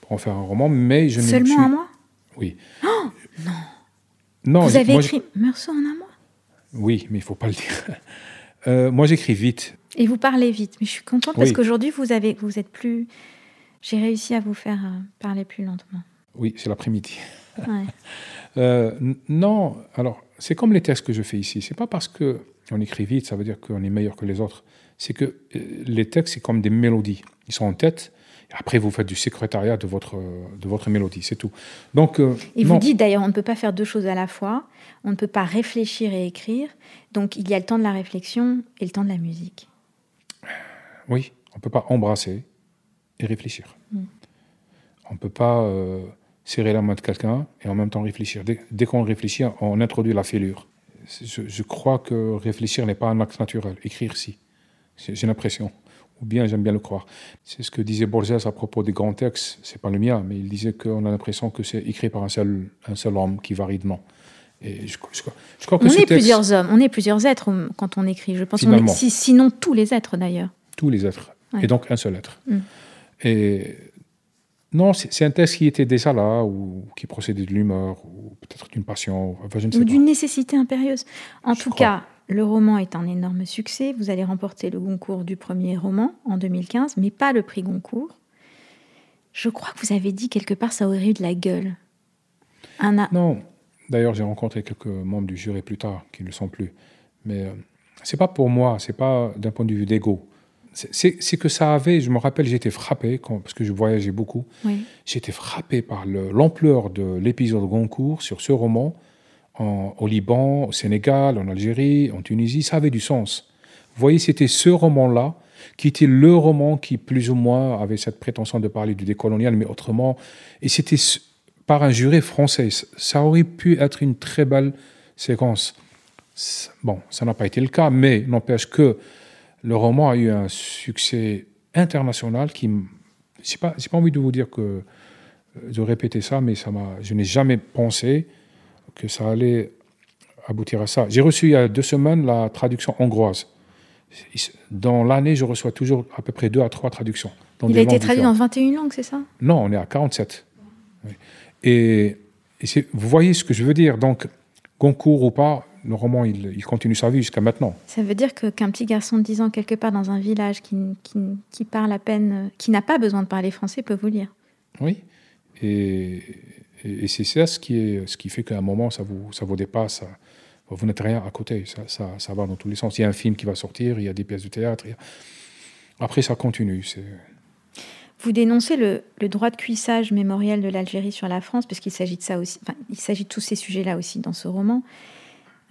pour en faire un roman. Mais je Seulement un mois? Oui. Oh Non Non, Vous avez moi, écrit Meursault en un mois Oui, mais il faut pas le dire. Euh, moi, j'écris vite. Et vous parlez vite. Mais je suis contente parce Oui. qu'aujourd'hui, vous, avez, vous êtes plus. J'ai réussi à vous faire euh, parler plus lentement. Oui, c'est l'après-midi. Ouais. Euh, non, alors, c'est comme les textes que je fais ici. C'est pas parce que on écrit vite, ça veut dire qu'on est meilleur que les autres. C'est que euh, les textes, c'est comme des mélodies. Ils sont en tête. Après, vous faites du secrétariat de votre, de votre mélodie, c'est tout. Donc, euh, Et non, vous dites d'ailleurs, on ne peut pas faire deux choses à la fois. On ne peut pas réfléchir et écrire. Donc il y a le temps de la réflexion et le temps de la musique. oui, on peut pas embrasser et réfléchir. Mm. On peut pas euh, serrer la main de quelqu'un et en même temps réfléchir. Dès, dès qu'on réfléchit, on introduit la fêlure. Je, je crois que réfléchir n'est pas un acte naturel. Écrire, si. J'ai l'impression. Ou bien j'aime bien le croire. C'est ce que disait Borges à propos des grands textes. C'est pas le mien, mais il disait qu'on a l'impression que c'est écrit par un seul, un seul homme qui varie de nom. Et je, je- je crois que On ce est texte, plusieurs hommes, on est plusieurs êtres quand on écrit. Je pense qu'on est, si- sinon tous les êtres d'ailleurs. tous les êtres, Ouais. et donc un seul être. Mm. Et non, c'est un texte qui était déjà là, ou qui procédait de l'humeur, ou peut-être d'une passion, enfin, je ne sais Ou d'une nécessité impérieuse. En Je tout crois. cas, le roman est un énorme succès. Vous allez remporter le Goncourt du premier roman en 2015, mais pas le prix Goncourt. Je crois que vous avez dit quelque part ça aurait eu de la gueule. Un a- Non, d'ailleurs, j'ai rencontré quelques membres du jury plus tard qui ne le sont plus. Mais euh, c'est pas pour moi, c'est pas d'un point de vue d'ego. C'est- que ça avait, je me rappelle, j'étais frappé, quand, parce que je voyageais beaucoup, Oui. j'étais frappé par le- l'ampleur de l'épisode Goncourt sur ce roman au Liban, au Sénégal, en Algérie, en Tunisie. Ça avait du sens. Vous voyez, c'était ce roman-là qui était le roman qui, plus ou moins, avait cette prétention de parler du décolonial, mais autrement. Et c'était par un jury français. Ça aurait pu être une très belle séquence. Bon, ça n'a pas été le cas, mais n'empêche que le roman a eu un succès international qui. m- j'ai pas, pas envie de vous dire que euh, de répéter ça, mais ça je n'ai jamais pensé que ça allait aboutir à ça. J'ai reçu il y a deux semaines la traduction hongroise. Dans l'année, je reçois toujours à peu près deux à trois traductions. dans Il des a été traduit différentes. dans 21 langues, c'est ça? Non, on est à 47. Oui. Et, vous voyez ce que je veux dire. Donc, Goncourt ou pas, le roman, il, il continue sa vie jusqu'à maintenant. Ça veut dire que qu'un petit garçon de 10 ans quelque part dans un village qui, qui, qui parle à peine, qui n'a pas besoin de parler français peut vous lire? Oui. Et, et, c'est ça ce qui, est, ce qui fait qu'à un moment, ça vous, ça vous dépasse. vous n'êtes rien à côté. Ça, va dans tous les sens. Il y a un film qui va sortir, il y a des pièces de théâtre. Après, ça continue. Vous dénoncez le, droit de cuissage mémoriel de l'Algérie sur la France, parce qu'il s'agit de ça aussi. Enfin, il s'agit de tous ces sujets-là aussi dans ce roman.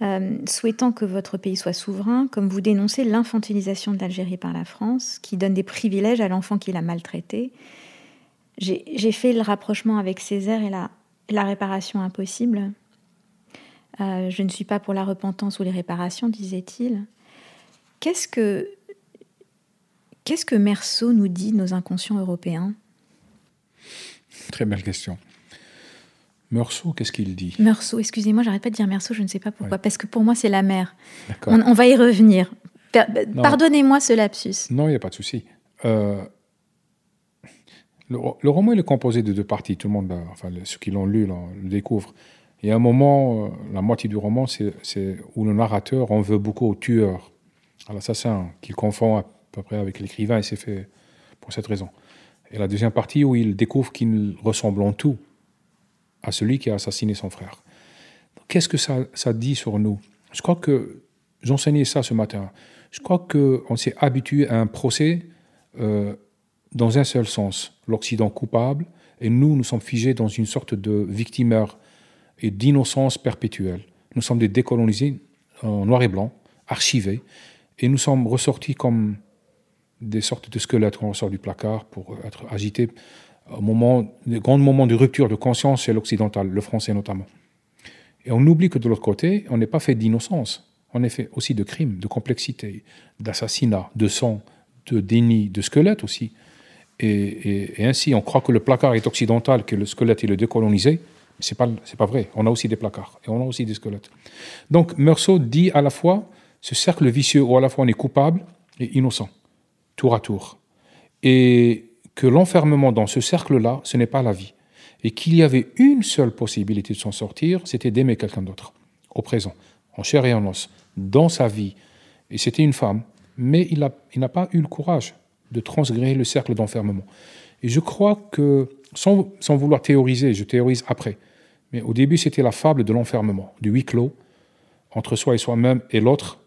Euh, souhaitant que votre pays soit souverain, comme vous dénoncez l'infantilisation de l'Algérie par la France, qui donne des privilèges à l'enfant qui l'a maltraité. J'ai fait le rapprochement avec Césaire et la, la réparation impossible. Euh, je ne suis pas pour la repentance ou les réparations, disait-il. Qu'est-ce que Qu'est-ce que Meursault nous dit de nos inconscients européens? Très belle question. Meursault, qu'est-ce qu'il dit? Meursault, excusez-moi, j'arrête pas de dire Meursault, je ne sais pas pourquoi, parce que pour moi c'est la mer. D'accord. On, on va y revenir. Per-. Pardonnez-moi ce lapsus. Non, il n'y a pas de souci. Euh, le, roman est composé de deux parties. Tout le monde, l'a- enfin ceux qui l'ont lu, le découvrent. Il y a un moment, euh, la moitié du roman, c'est où le narrateur en veut beaucoup au tueur, à l'assassin, qu'il confond à peu près avec l'écrivain, et c'est fait pour cette raison. Et la deuxième partie où il découvre qu'il ressemble en tout à celui qui a assassiné son frère. Qu'est-ce que ça, ça dit sur nous? Je crois que j'enseignais ça ce matin. Je crois qu'on s'est habitué à un procès euh, dans un seul sens, l'Occident coupable, et nous, nous sommes figés dans une sorte de victimeur et d'innocence perpétuelle. Nous sommes des décolonisés en noir et blanc, archivés, et nous sommes ressortis comme des sortes de squelettes qu'on ressort du placard pour être agités au moment, les grands moments de rupture de conscience chez l'occidental, le français notamment. Et on oublie que de l'autre côté, on n'est pas fait d'innocence. On est fait aussi de crimes, de complexité, d'assassinat, de sang, de déni, de squelette aussi. Et, ainsi, on croit que le placard est occidental, que le squelette est décolonisé. Pas, c'est pas vrai. On a aussi des placards et on a aussi des squelettes. Donc, Meursault dit à la fois ce cercle vicieux où à la fois on est coupable et innocent, tour à tour. Et que l'enfermement dans ce cercle-là, ce n'est pas la vie. et qu'il y avait une seule possibilité de s'en sortir, c'était d'aimer quelqu'un d'autre, au présent, en chair et en os, dans sa vie. Et c'était une femme, mais il n'a pas eu le courage de transgréder le cercle d'enfermement. Et je crois que, sans, sans, vouloir théoriser, je théorise après, mais au début c'était la fable de l'enfermement, du huis clos, entre soi et soi-même, et l'autre,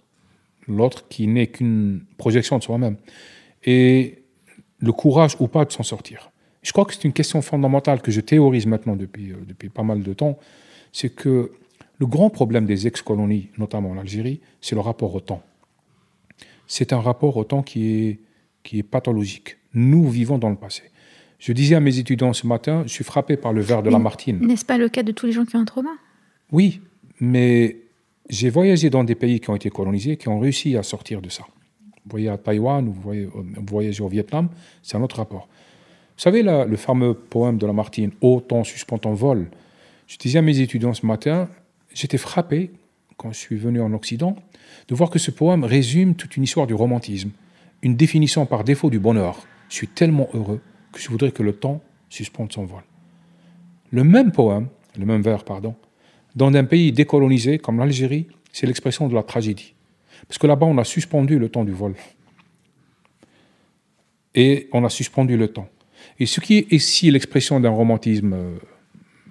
l'autre qui n'est qu'une projection de soi-même. Et le courage ou pas de s'en sortir. Je crois que c'est une question fondamentale que je théorise maintenant depuis, euh, depuis pas mal de temps, c'est que le grand problème des ex-colonies, notamment l'Algérie, c'est le rapport au temps. C'est un rapport au temps qui est, qui est pathologique. Nous vivons dans le passé. Je disais à mes étudiants ce matin, je suis frappé par le verre de Lamartine. N'est-ce pas le cas de tous les gens qui ont un trauma? Oui, mais j'ai voyagé dans des pays qui ont été colonisés, qui ont réussi à sortir de ça. Vous voyez à Taïwan, vous, voyez, vous voyagez au Vietnam, c'est un autre rapport. Vous savez le fameux poème de Lamartine, Ô temps suspend ton vol. Je disais à mes étudiants ce matin, j'étais frappé, quand je suis venu en Occident, de voir que ce poème résume toute une histoire du romantisme, une définition par défaut du bonheur. Je suis tellement heureux que je voudrais que le temps suspende son vol. Le même poème, le même vers, pardon, dans un pays décolonisé comme l'Algérie, c'est l'expression de la tragédie. Parce que là-bas, on a suspendu le temps du vol. Et on a suspendu le temps. Et ce qui est ici l'expression d'un romantisme euh,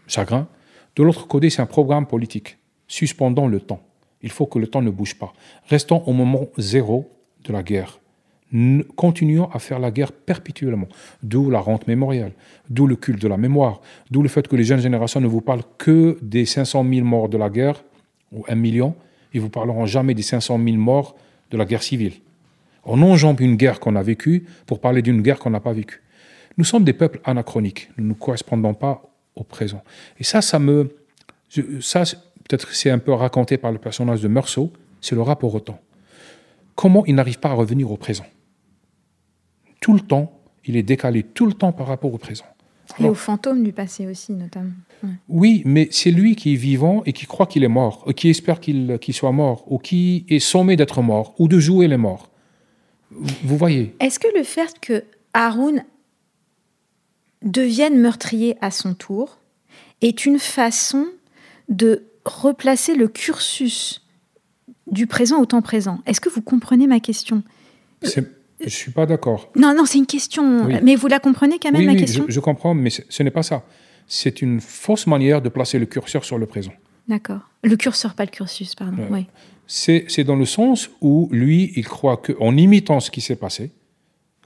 chagrin, de l'autre côté, c'est un programme politique. Suspendons le temps. Il faut que le temps ne bouge pas. Restons au moment zéro de la guerre. Continuons à faire la guerre perpétuellement. D'où la rente mémoriale, d'où le culte de la mémoire, d'où le fait que les jeunes générations ne vous parlent que des 500 000 morts de la guerre, ou un million, ils vous parleront jamais des 500 000 morts de la guerre civile. On enjambe une guerre qu'on a vécue pour parler d'une guerre qu'on n'a pas vécue. Nous sommes des peuples anachroniques, nous ne correspondons pas au présent. Et ça, ça me... ça, peut-être c'est un peu raconté par le personnage de Meursault, c'est le rapport au temps. Comment il n'arrive pas à revenir au présent? Tout le temps, il est décalé tout le temps par rapport au présent. et au fantôme du passé aussi, notamment. Oui, mais c'est lui qui est vivant et qui croit qu'il est mort, ou qui espère qu'il soit mort, ou qui est sommé d'être mort, ou de jouer les morts. Vous voyez Est-ce que le fait que Haroun devienne meurtrier à son tour est une façon de replacer le cursus du présent au temps présent? Est-ce que vous comprenez ma question? Je ne suis pas d'accord. Non, non, c'est une question. Mais vous la comprenez quand même, oui, ma oui, question je, je, comprends, mais ce n'est pas ça. C'est une fausse manière de placer le curseur sur le présent. D'accord. Le curseur, pas le cursus, pardon. Oui. C'est dans le sens où lui, il croit qu'en imitant ce qui s'est passé,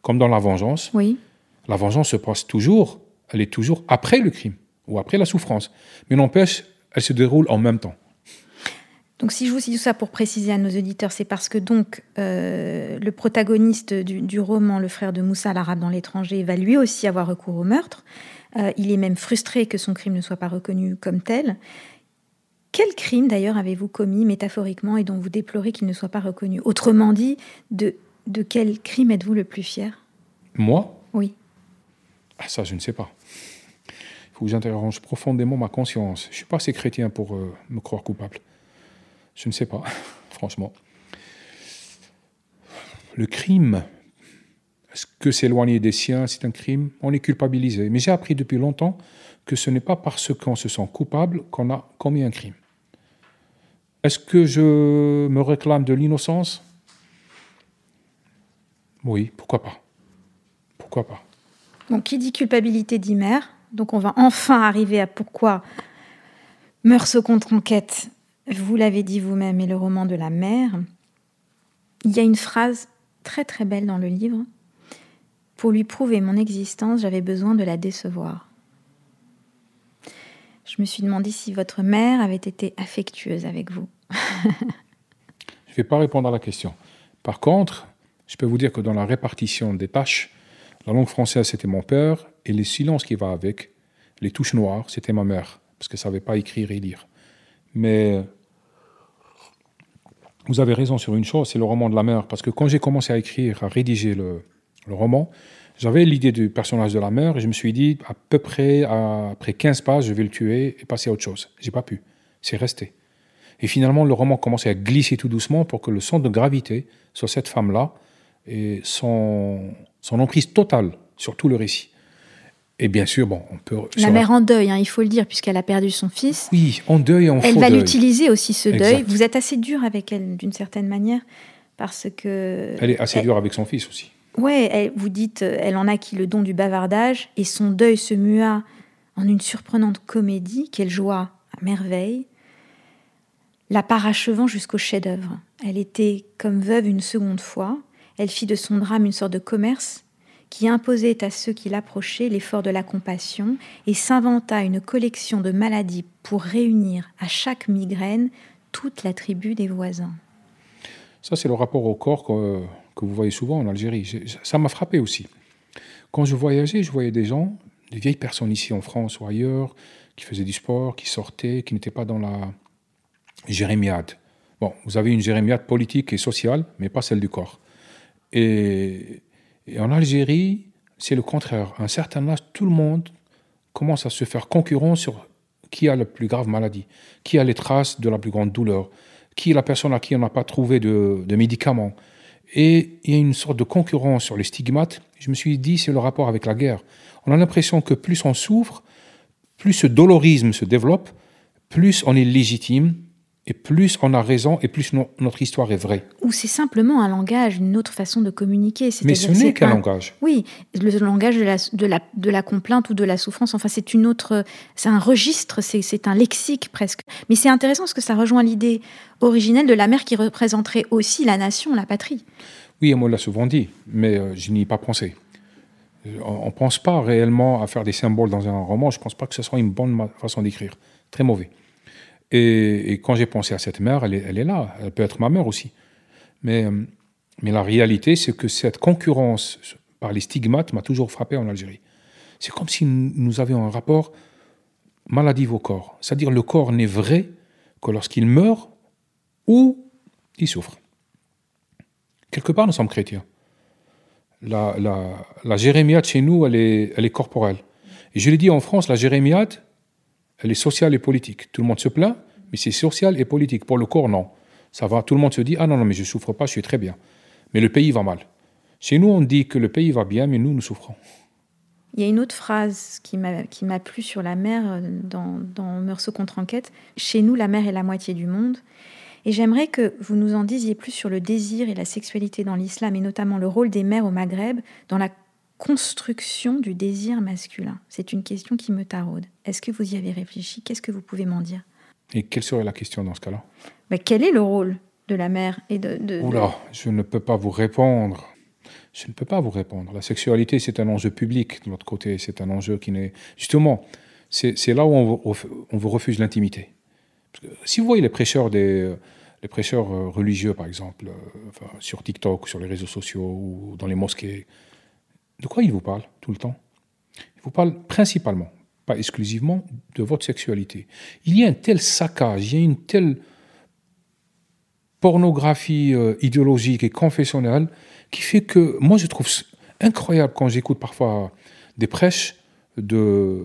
comme dans la vengeance, oui. la vengeance se passe toujours, elle est toujours après le crime ou après la souffrance. Mais n'empêche, elle se déroule en même temps. Donc si je vous dis tout ça pour préciser à nos auditeurs, c'est parce que donc euh, le protagoniste du, roman, le frère de Moussa, l'arabe dans l'étranger, va lui aussi avoir recours au meurtre. Euh, il est même frustré que son crime ne soit pas reconnu comme tel. Quel crime d'ailleurs avez-vous commis métaphoriquement et dont vous déplorez qu'il ne soit pas reconnu? Autrement dit, de, de quel crime êtes-vous le plus fier? Moi? Oui. Ah, ça, je ne sais pas. Il faut que j'interroge profondément ma conscience. Je ne suis pas assez chrétien pour euh, me croire coupable. Je ne sais pas, franchement. Le crime, est-ce que s'éloigner des siens, c'est un crime? On est culpabilisé. Mais j'ai appris depuis longtemps que ce n'est pas parce qu'on se sent coupable qu'on a commis un crime. Est-ce que je me réclame de l'innocence? Oui, pourquoi pas Pourquoi pas Donc, qui dit culpabilité dit mère. Donc, on va enfin arriver à pourquoi Meursault contre enquête vous l'avez dit vous-même, et le roman de la mère, il y a une phrase très très belle dans le livre. Pour lui prouver mon existence, j'avais besoin de la décevoir. Je me suis demandé si votre mère avait été affectueuse avec vous. je ne vais pas répondre à la question. Par contre, je peux vous dire que dans la répartition des tâches, la langue française, c'était mon père, et les silences qui vont avec, les touches noires, c'était ma mère, parce qu'elle ne savait pas écrire et lire. Mais vous avez raison sur une chose, c'est le roman de la mère. Parce que quand j'ai commencé à écrire, à rédiger le, roman, j'avais l'idée du personnage de la mère et je me suis dit, à peu près, après 15 pages, je vais le tuer et passer à autre chose. J'ai pas pu. C'est resté. Et finalement, le roman commençait à glisser tout doucement pour que le centre de gravité soit cette femme-là et son emprise totale sur tout le récit. Et bien sûr, bon, on peut. La mère en deuil, hein, il faut le dire, puisqu'elle a perdu son fils. Oui, en deuil en Elle va l'utiliser aussi, ce deuil. Vous êtes assez dur avec elle, d'une certaine manière, parce que. Elle est assez dure avec son fils aussi. Ouais, elle- vous dites, elle en a qui le don du bavardage, et son deuil se mua en une surprenante comédie qu'elle joua à merveille, la parachevant jusqu'au chef-d'œuvre. Elle était comme veuve une seconde fois. Elle fit de son drame une sorte de commerce qui imposait à ceux qui l'approchaient l'effort de la compassion et s'inventa une collection de maladies pour réunir à chaque migraine toute la tribu des voisins. Ça, c'est le rapport au corps que, vous voyez souvent en Algérie. Ça m'a frappé aussi. Quand je voyageais, je voyais des gens, des vieilles personnes ici en France ou ailleurs, qui faisaient du sport, qui sortaient, qui n'étaient pas dans la jérémiade. Bon, vous avez une jérémiade politique et sociale, mais pas celle du corps. Et, et en Algérie, c'est le contraire. À un certain âge, tout le monde commence à se faire concurrence sur qui a la plus grave maladie, qui a les traces de la plus grande douleur, qui est la personne à qui on n'a pas trouvé de, de médicaments. Et il y a une sorte de concurrence sur les stigmates. Je me suis dit, c'est le rapport avec la guerre. On a l'impression que plus on souffre, plus ce dolorisme se développe, plus on est légitime, et plus on a raison, et plus no- notre histoire est vraie. Ou c'est simplement un langage, une autre façon de communiquer. Mais ce n'est qu'un un- langage. Oui, le langage de la, de, la, de la complainte ou de la souffrance, enfin c'est une autre, c'est un registre, c'est, un lexique presque. Mais c'est intéressant parce que ça rejoint l'idée originelle de la mère qui représenterait aussi la nation, la patrie. Oui, on me l'a souvent dit, mais euh, je n'y ai pas pensé. Euh, On ne pense pas réellement à faire des symboles dans un roman. Je ne pense pas que ce soit une bonne façon d'écrire. Très mauvais. Et, quand j'ai pensé à cette mère, elle est, là. Elle peut être ma mère aussi. Mais, euh, mais la réalité, c'est que cette concurrence par les stigmates m'a toujours frappé en Algérie. C'est comme si nous avions un rapport maladif au corps. C'est-à-dire le corps n'est vrai que lorsqu'il meurt ou il souffre. Quelque part, nous sommes chrétiens. La, la, la jérémiade chez nous, elle est, elle est corporelle. Et je l'ai dit en France, la jérémiade, elle est sociale et politique. Tout le monde se plaint, mais c'est social et politique. Pour le corps, non. Ça va, tout le monde se dit, ah non, non, mais je souffre pas, je suis très bien. Mais le pays va mal. Chez nous, on dit que le pays va bien, mais nous, nous souffrons. Il y a une autre phrase qui m'a, plu sur la mer euh, dans Meursault contre enquête. Chez nous, la mer est la moitié du monde. Et j'aimerais que vous nous en disiez plus sur le désir et la sexualité dans l'islam, et notamment le rôle des mères au Maghreb dans la construction du désir masculin. C'est une question qui me taraude. Est-ce que vous y avez réfléchi? Qu'est-ce que vous pouvez m'en dire? Et quelle serait la question dans ce cas-là? Ben, Quel est le rôle de la mère et de, de- de- Oula, je ne peux pas vous répondre. Je ne peux pas vous répondre. La sexualité, c'est un enjeu public de l'autre côté. C'est un enjeu qui n'est. Justement, c'est là où on vous, ref- on vous refuse l'intimité. Si vous voyez les prêcheurs, des, les prêcheurs euh, religieux, par exemple, euh, enfin, sur TikTok, sur les réseaux sociaux ou dans les mosquées, de quoi ils vous parlent tout le temps? Ils vous parlent principalement, pas exclusivement, de votre sexualité. Il y a un tel saccage, il y a une telle pornographie euh, idéologique et confessionnelle qui fait que moi je trouve incroyable quand j'écoute parfois des prêches de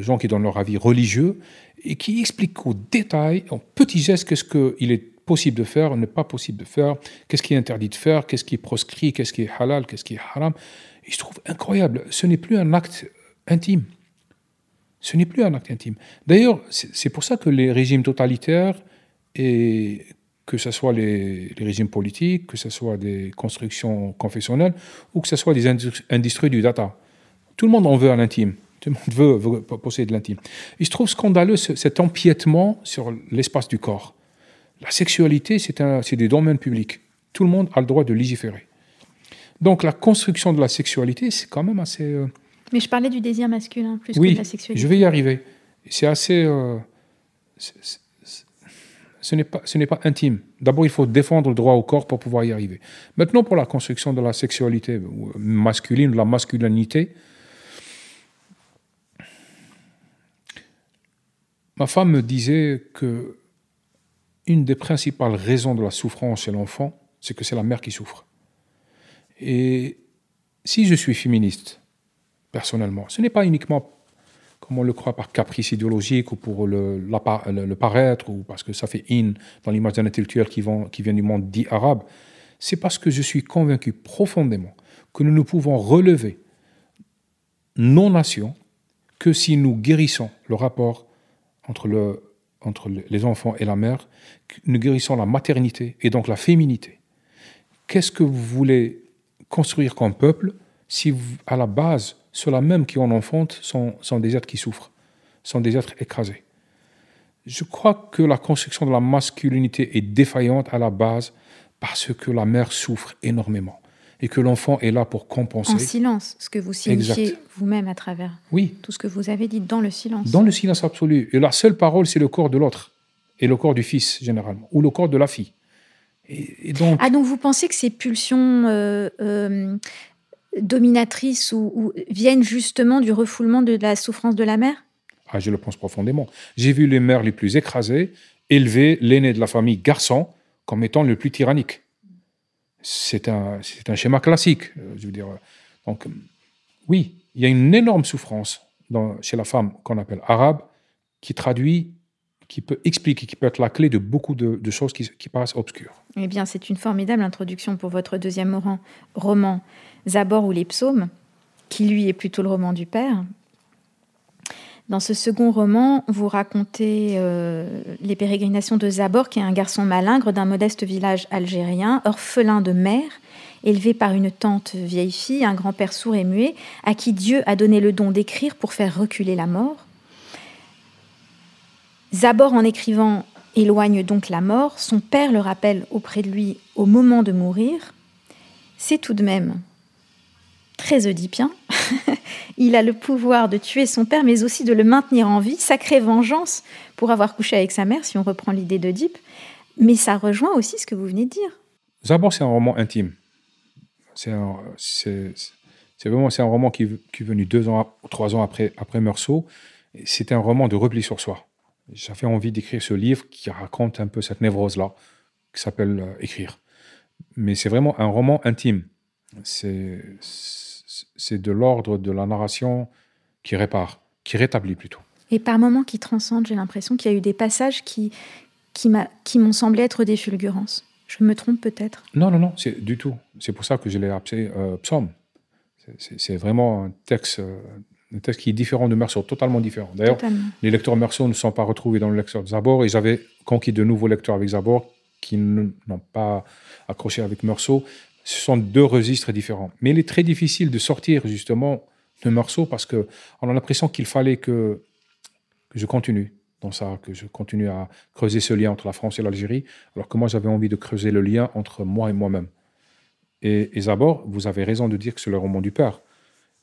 gens qui donnent leur avis religieux et qui expliquent au détail, en petits gestes, qu'est-ce qu'il est possible de faire, n'est pas possible de faire, qu'est-ce qui est interdit de faire, qu'est-ce qui est proscrit, qu'est-ce qui est halal, qu'est-ce qui est haram. Et je trouve incroyable. Ce n'est plus un acte intime. Ce n'est plus un acte intime. D'ailleurs, c'est pour ça que les régimes totalitaires, et que ce soit les, régimes politiques, que ce soit des constructions confessionnelles, ou que ce soit des indus- industries du data, tout le monde en veut à l'intime. Tout le monde veut, posséder l'intime. Et je trouve scandaleux ce- cet empiètement sur l'espace du corps. La sexualité, c'est des domaines publics. Tout le monde a le droit de légiférer. Donc la construction de la sexualité, c'est quand même assez... euh, Mais je parlais du désir masculin plus que de la sexualité. je vais y arriver. C'est assez. euh, ce n'est pas, ce n'est pas intime. D'abord, il faut défendre le droit au corps pour pouvoir y arriver. Maintenant, pour la construction de la sexualité ou masculine, de la masculinité, ma femme me disait que une des principales raisons de la souffrance chez l'enfant, c'est que c'est la mère qui souffre. Et si je suis féministe, personnellement, ce n'est pas uniquement comme on le croit par caprice idéologique ou pour le, le- paraître ou parce que ça fait in dans l'image d'un intellectuel qui, vient du monde dit arabe. C'est parce que je suis convaincu profondément que nous ne pouvons relever nos nations que si nous guérissons le rapport entre, entre les enfants et la mère, nous guérissons la maternité et donc la féminité. Qu'est-ce que vous voulez construire comme peuple si à la base, ceux-là même qui en enfantent sont, sont des êtres qui souffrent, sont des êtres écrasés Je crois que la construction de la masculinité est défaillante à la base parce que la mère souffre énormément et que l'enfant est là pour compenser. En silence, ce que vous signifiez vous-même à travers oui. tout ce que vous avez dit dans le silence. Dans le silence absolu. Et la seule parole, c'est le corps de l'autre, et le corps du fils, généralement, ou le corps de la fille. Et, donc... Ah, donc vous pensez que ces pulsions euh, euh, dominatrices ou, viennent justement du refoulement de la souffrance de la mère? Ah, Je le pense profondément. J'ai vu les mères les plus écrasées élever l'aîné de la famille garçon comme étant le plus tyrannique c'est un, un, schéma classique. Euh, je veux dire. Donc, oui, il y a une énorme souffrance dans, chez la femme qu'on appelle arabe, qui traduit, qui peut expliquer, qui peut être la clé de beaucoup de, choses qui, paraissent obscures. Eh bien, c'est une formidable introduction pour votre deuxième roman, roman Zabor ou les psaumes, qui lui est plutôt le roman du père, dans ce second roman, vous racontez euh, les pérégrinations de Zabor, qui est un garçon malingre d'un modeste village algérien, orphelin de mère, élevé par une tante vieille fille, un grand-père sourd et muet, à qui Dieu a donné le don d'écrire pour faire reculer la mort. Zabor, en écrivant, éloigne donc la mort. Son père le rappelle auprès de lui au moment de mourir. C'est tout de même très oedipien. il a le pouvoir de tuer son père, mais aussi de le maintenir en vie. Sacrée vengeance pour avoir couché avec sa mère, si on reprend l'idée d'Oedipe. Mais ça rejoint aussi ce que vous venez de dire. D'abord, c'est un roman intime. C'est vraiment c'est un roman qui, est venu deux ans, trois ans après, après Meursault. C'était un roman de repli sur soi. J'avais envie d'écrire ce livre qui raconte un peu cette névrose-là, qui s'appelle euh, Écrire. Mais c'est vraiment un roman intime. C'est de l'ordre de la narration qui répare, qui rétablit plutôt. Et par moments qui transcendent, j'ai l'impression qu'il y a eu des passages qui, qui m'ont semblé être des fulgurances. Je me trompe peut-être? Non, non, non, c'est du tout. C'est pour ça que je l'ai appelé euh, psaume. C'est vraiment un texte, euh, un texte qui est différent de Meursault, totalement différent. D'ailleurs, les lecteurs Meursault ne sont pas retrouvés dans le lecteur de Zabor et j'avais conquis de nouveaux lecteurs avec Zabor qui n'ont pas accroché avec Meursault ce sont deux registres différents. Mais il est très difficile de sortir justement de morceau parce qu'on a l'impression qu'il fallait que, je continue dans ça, que je continue à creuser ce lien entre la France et l'Algérie, alors que moi j'avais envie de creuser le lien entre moi et moi-même. Et, et Zabor, vous avez raison de dire que c'est le roman du père.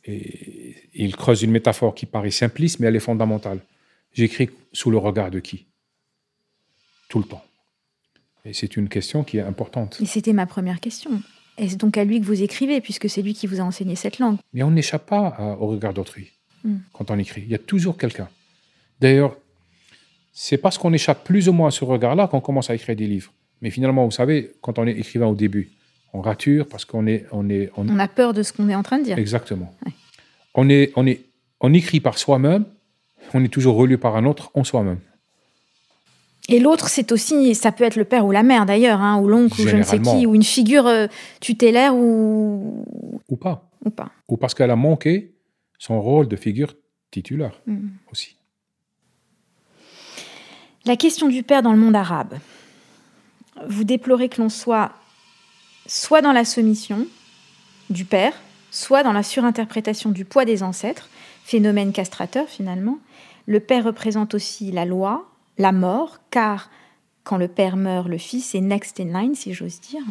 Et il creuse une métaphore qui paraît simpliste, mais elle est fondamentale. J'écris sous le regard de qui? Tout le temps. Et c'est une question qui est importante. Et c'était ma première question. Est-ce donc à lui que vous écrivez, puisque c'est lui qui vous a enseigné cette langue? Mais on n'échappe pas au regard d'autrui hmm. quand on écrit. Il y a toujours quelqu'un. D'ailleurs, c'est parce qu'on échappe plus ou moins à ce regard-là qu'on commence à écrire des livres. Mais finalement, vous savez, quand on est écrivain au début, on rature parce qu'on est, on est, on... a peur de ce qu'on est en train de dire. Exactement. On est, on est, on écrit par soi-même. On est toujours relu par un autre en soi-même. Et l'autre, c'est aussi, ça peut être le père ou la mère d'ailleurs, hein, ou l'oncle, ou je ne sais qui, ou une figure euh, tutélaire ou. Ou pas. Ou pas. Ou parce qu'elle a manqué son rôle de figure titulaire mm. aussi. La question du père dans le monde arabe. Vous déplorez que l'on soit soit dans la soumission du père, soit dans la surinterprétation du poids des ancêtres, phénomène castrateur finalement. Le père représente aussi la loi, la mort, car quand le père meurt, le fils est next in line, si j'ose dire.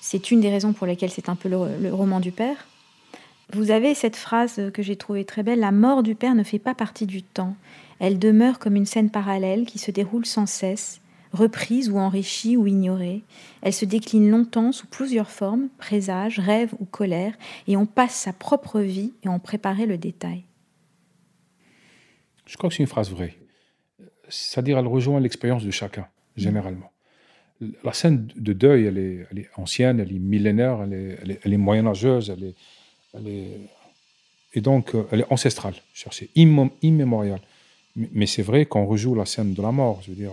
C'est une des raisons pour lesquelles c'est un peu le, roman du père. Vous avez cette phrase que j'ai trouvée très belle, La mort du père ne fait pas partie du temps. Elle demeure comme une scène parallèle qui se déroule sans cesse, reprise ou enrichie ou ignorée. Elle se décline longtemps sous plusieurs formes, présage, rêve ou colère, et on passe sa propre vie et en préparer le détail. Je crois que c'est une phrase vraie. C'est-à-dire, elle rejoint l'expérience de chacun, généralement. La scène de deuil, elle est, ancienne, elle est millénaire, elle est, elle est, moyenâgeuse, elle est, elle est, et donc euh, elle est ancestrale, c'est immémoriale. Mais c'est vrai qu'on rejoue la scène de la mort. Je veux dire,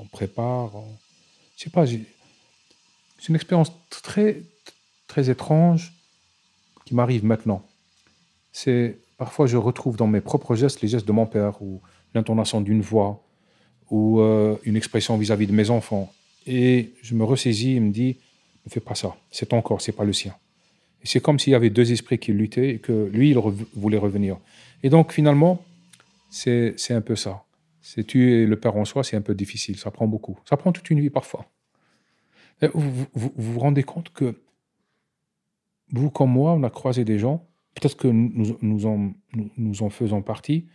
on prépare. On... Je sais pas. C'est une expérience très, très étrange qui m'arrive maintenant. C'est parfois je retrouve dans mes propres gestes les gestes de mon père, ou l'intonation d'une voix, ou euh, une expression vis-à-vis de mes enfants. Et je me ressaisis et me dis, ne fais pas ça, c'est ton corps, c'est pas le sien. Et c'est comme s'il y avait deux esprits qui luttaient et que lui, il voulait revenir. Et donc finalement, c'est un peu ça. C'est tuer le père en soi, c'est un peu difficile, ça prend beaucoup. Ça prend toute une vie parfois. Vous vous, vous rendez compte que vous comme moi, on a croisé des gens, peut-être que nous, nous, en, nous en faisons partie,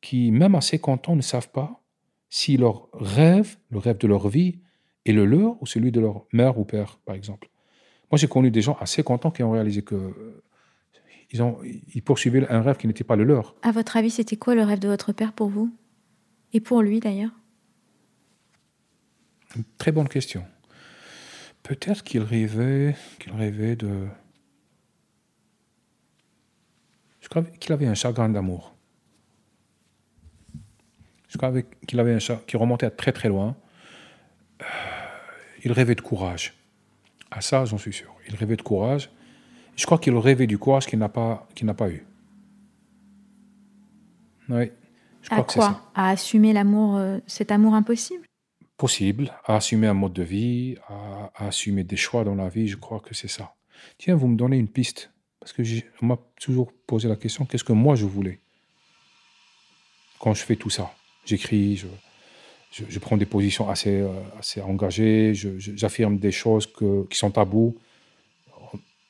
qui, même à 50 ans, ne savent pas si leur rêve, le rêve de leur vie, est le leur ou celui de leur mère ou père, par exemple. Moi, j'ai connu des gens assez contents qui ont réalisé que ils, ont, ils poursuivaient un rêve qui n'était pas le leur. À votre avis, c'était quoi le rêve de votre père pour vous? Et pour lui, d'ailleurs? Très bonne question. Peut-être qu'il rêvait, qu'il rêvait de... Je crois qu'il avait un chagrin d'amour. Je crois qu'il avait un chagrin qui remontait à très très loin. Euh, il rêvait de courage. À ça, j'en suis sûr. Il rêvait de courage. Je crois qu'il rêvait du courage qu'il n'a pas, qu'il n'a pas eu. Oui. Je crois à quoi ça. À assumer l'amour, euh, cet amour impossible? Possible. À assumer un mode de vie, à, assumer des choix dans la vie. Je crois que c'est ça. Tiens, vous me donnez une piste. Parce que on m'a toujours posé la question qu'est-ce que moi je voulais? Quand je fais tout ça J'écris, je, je, prends des positions assez, euh, assez engagées, j'affirme des choses que, qui sont tabous.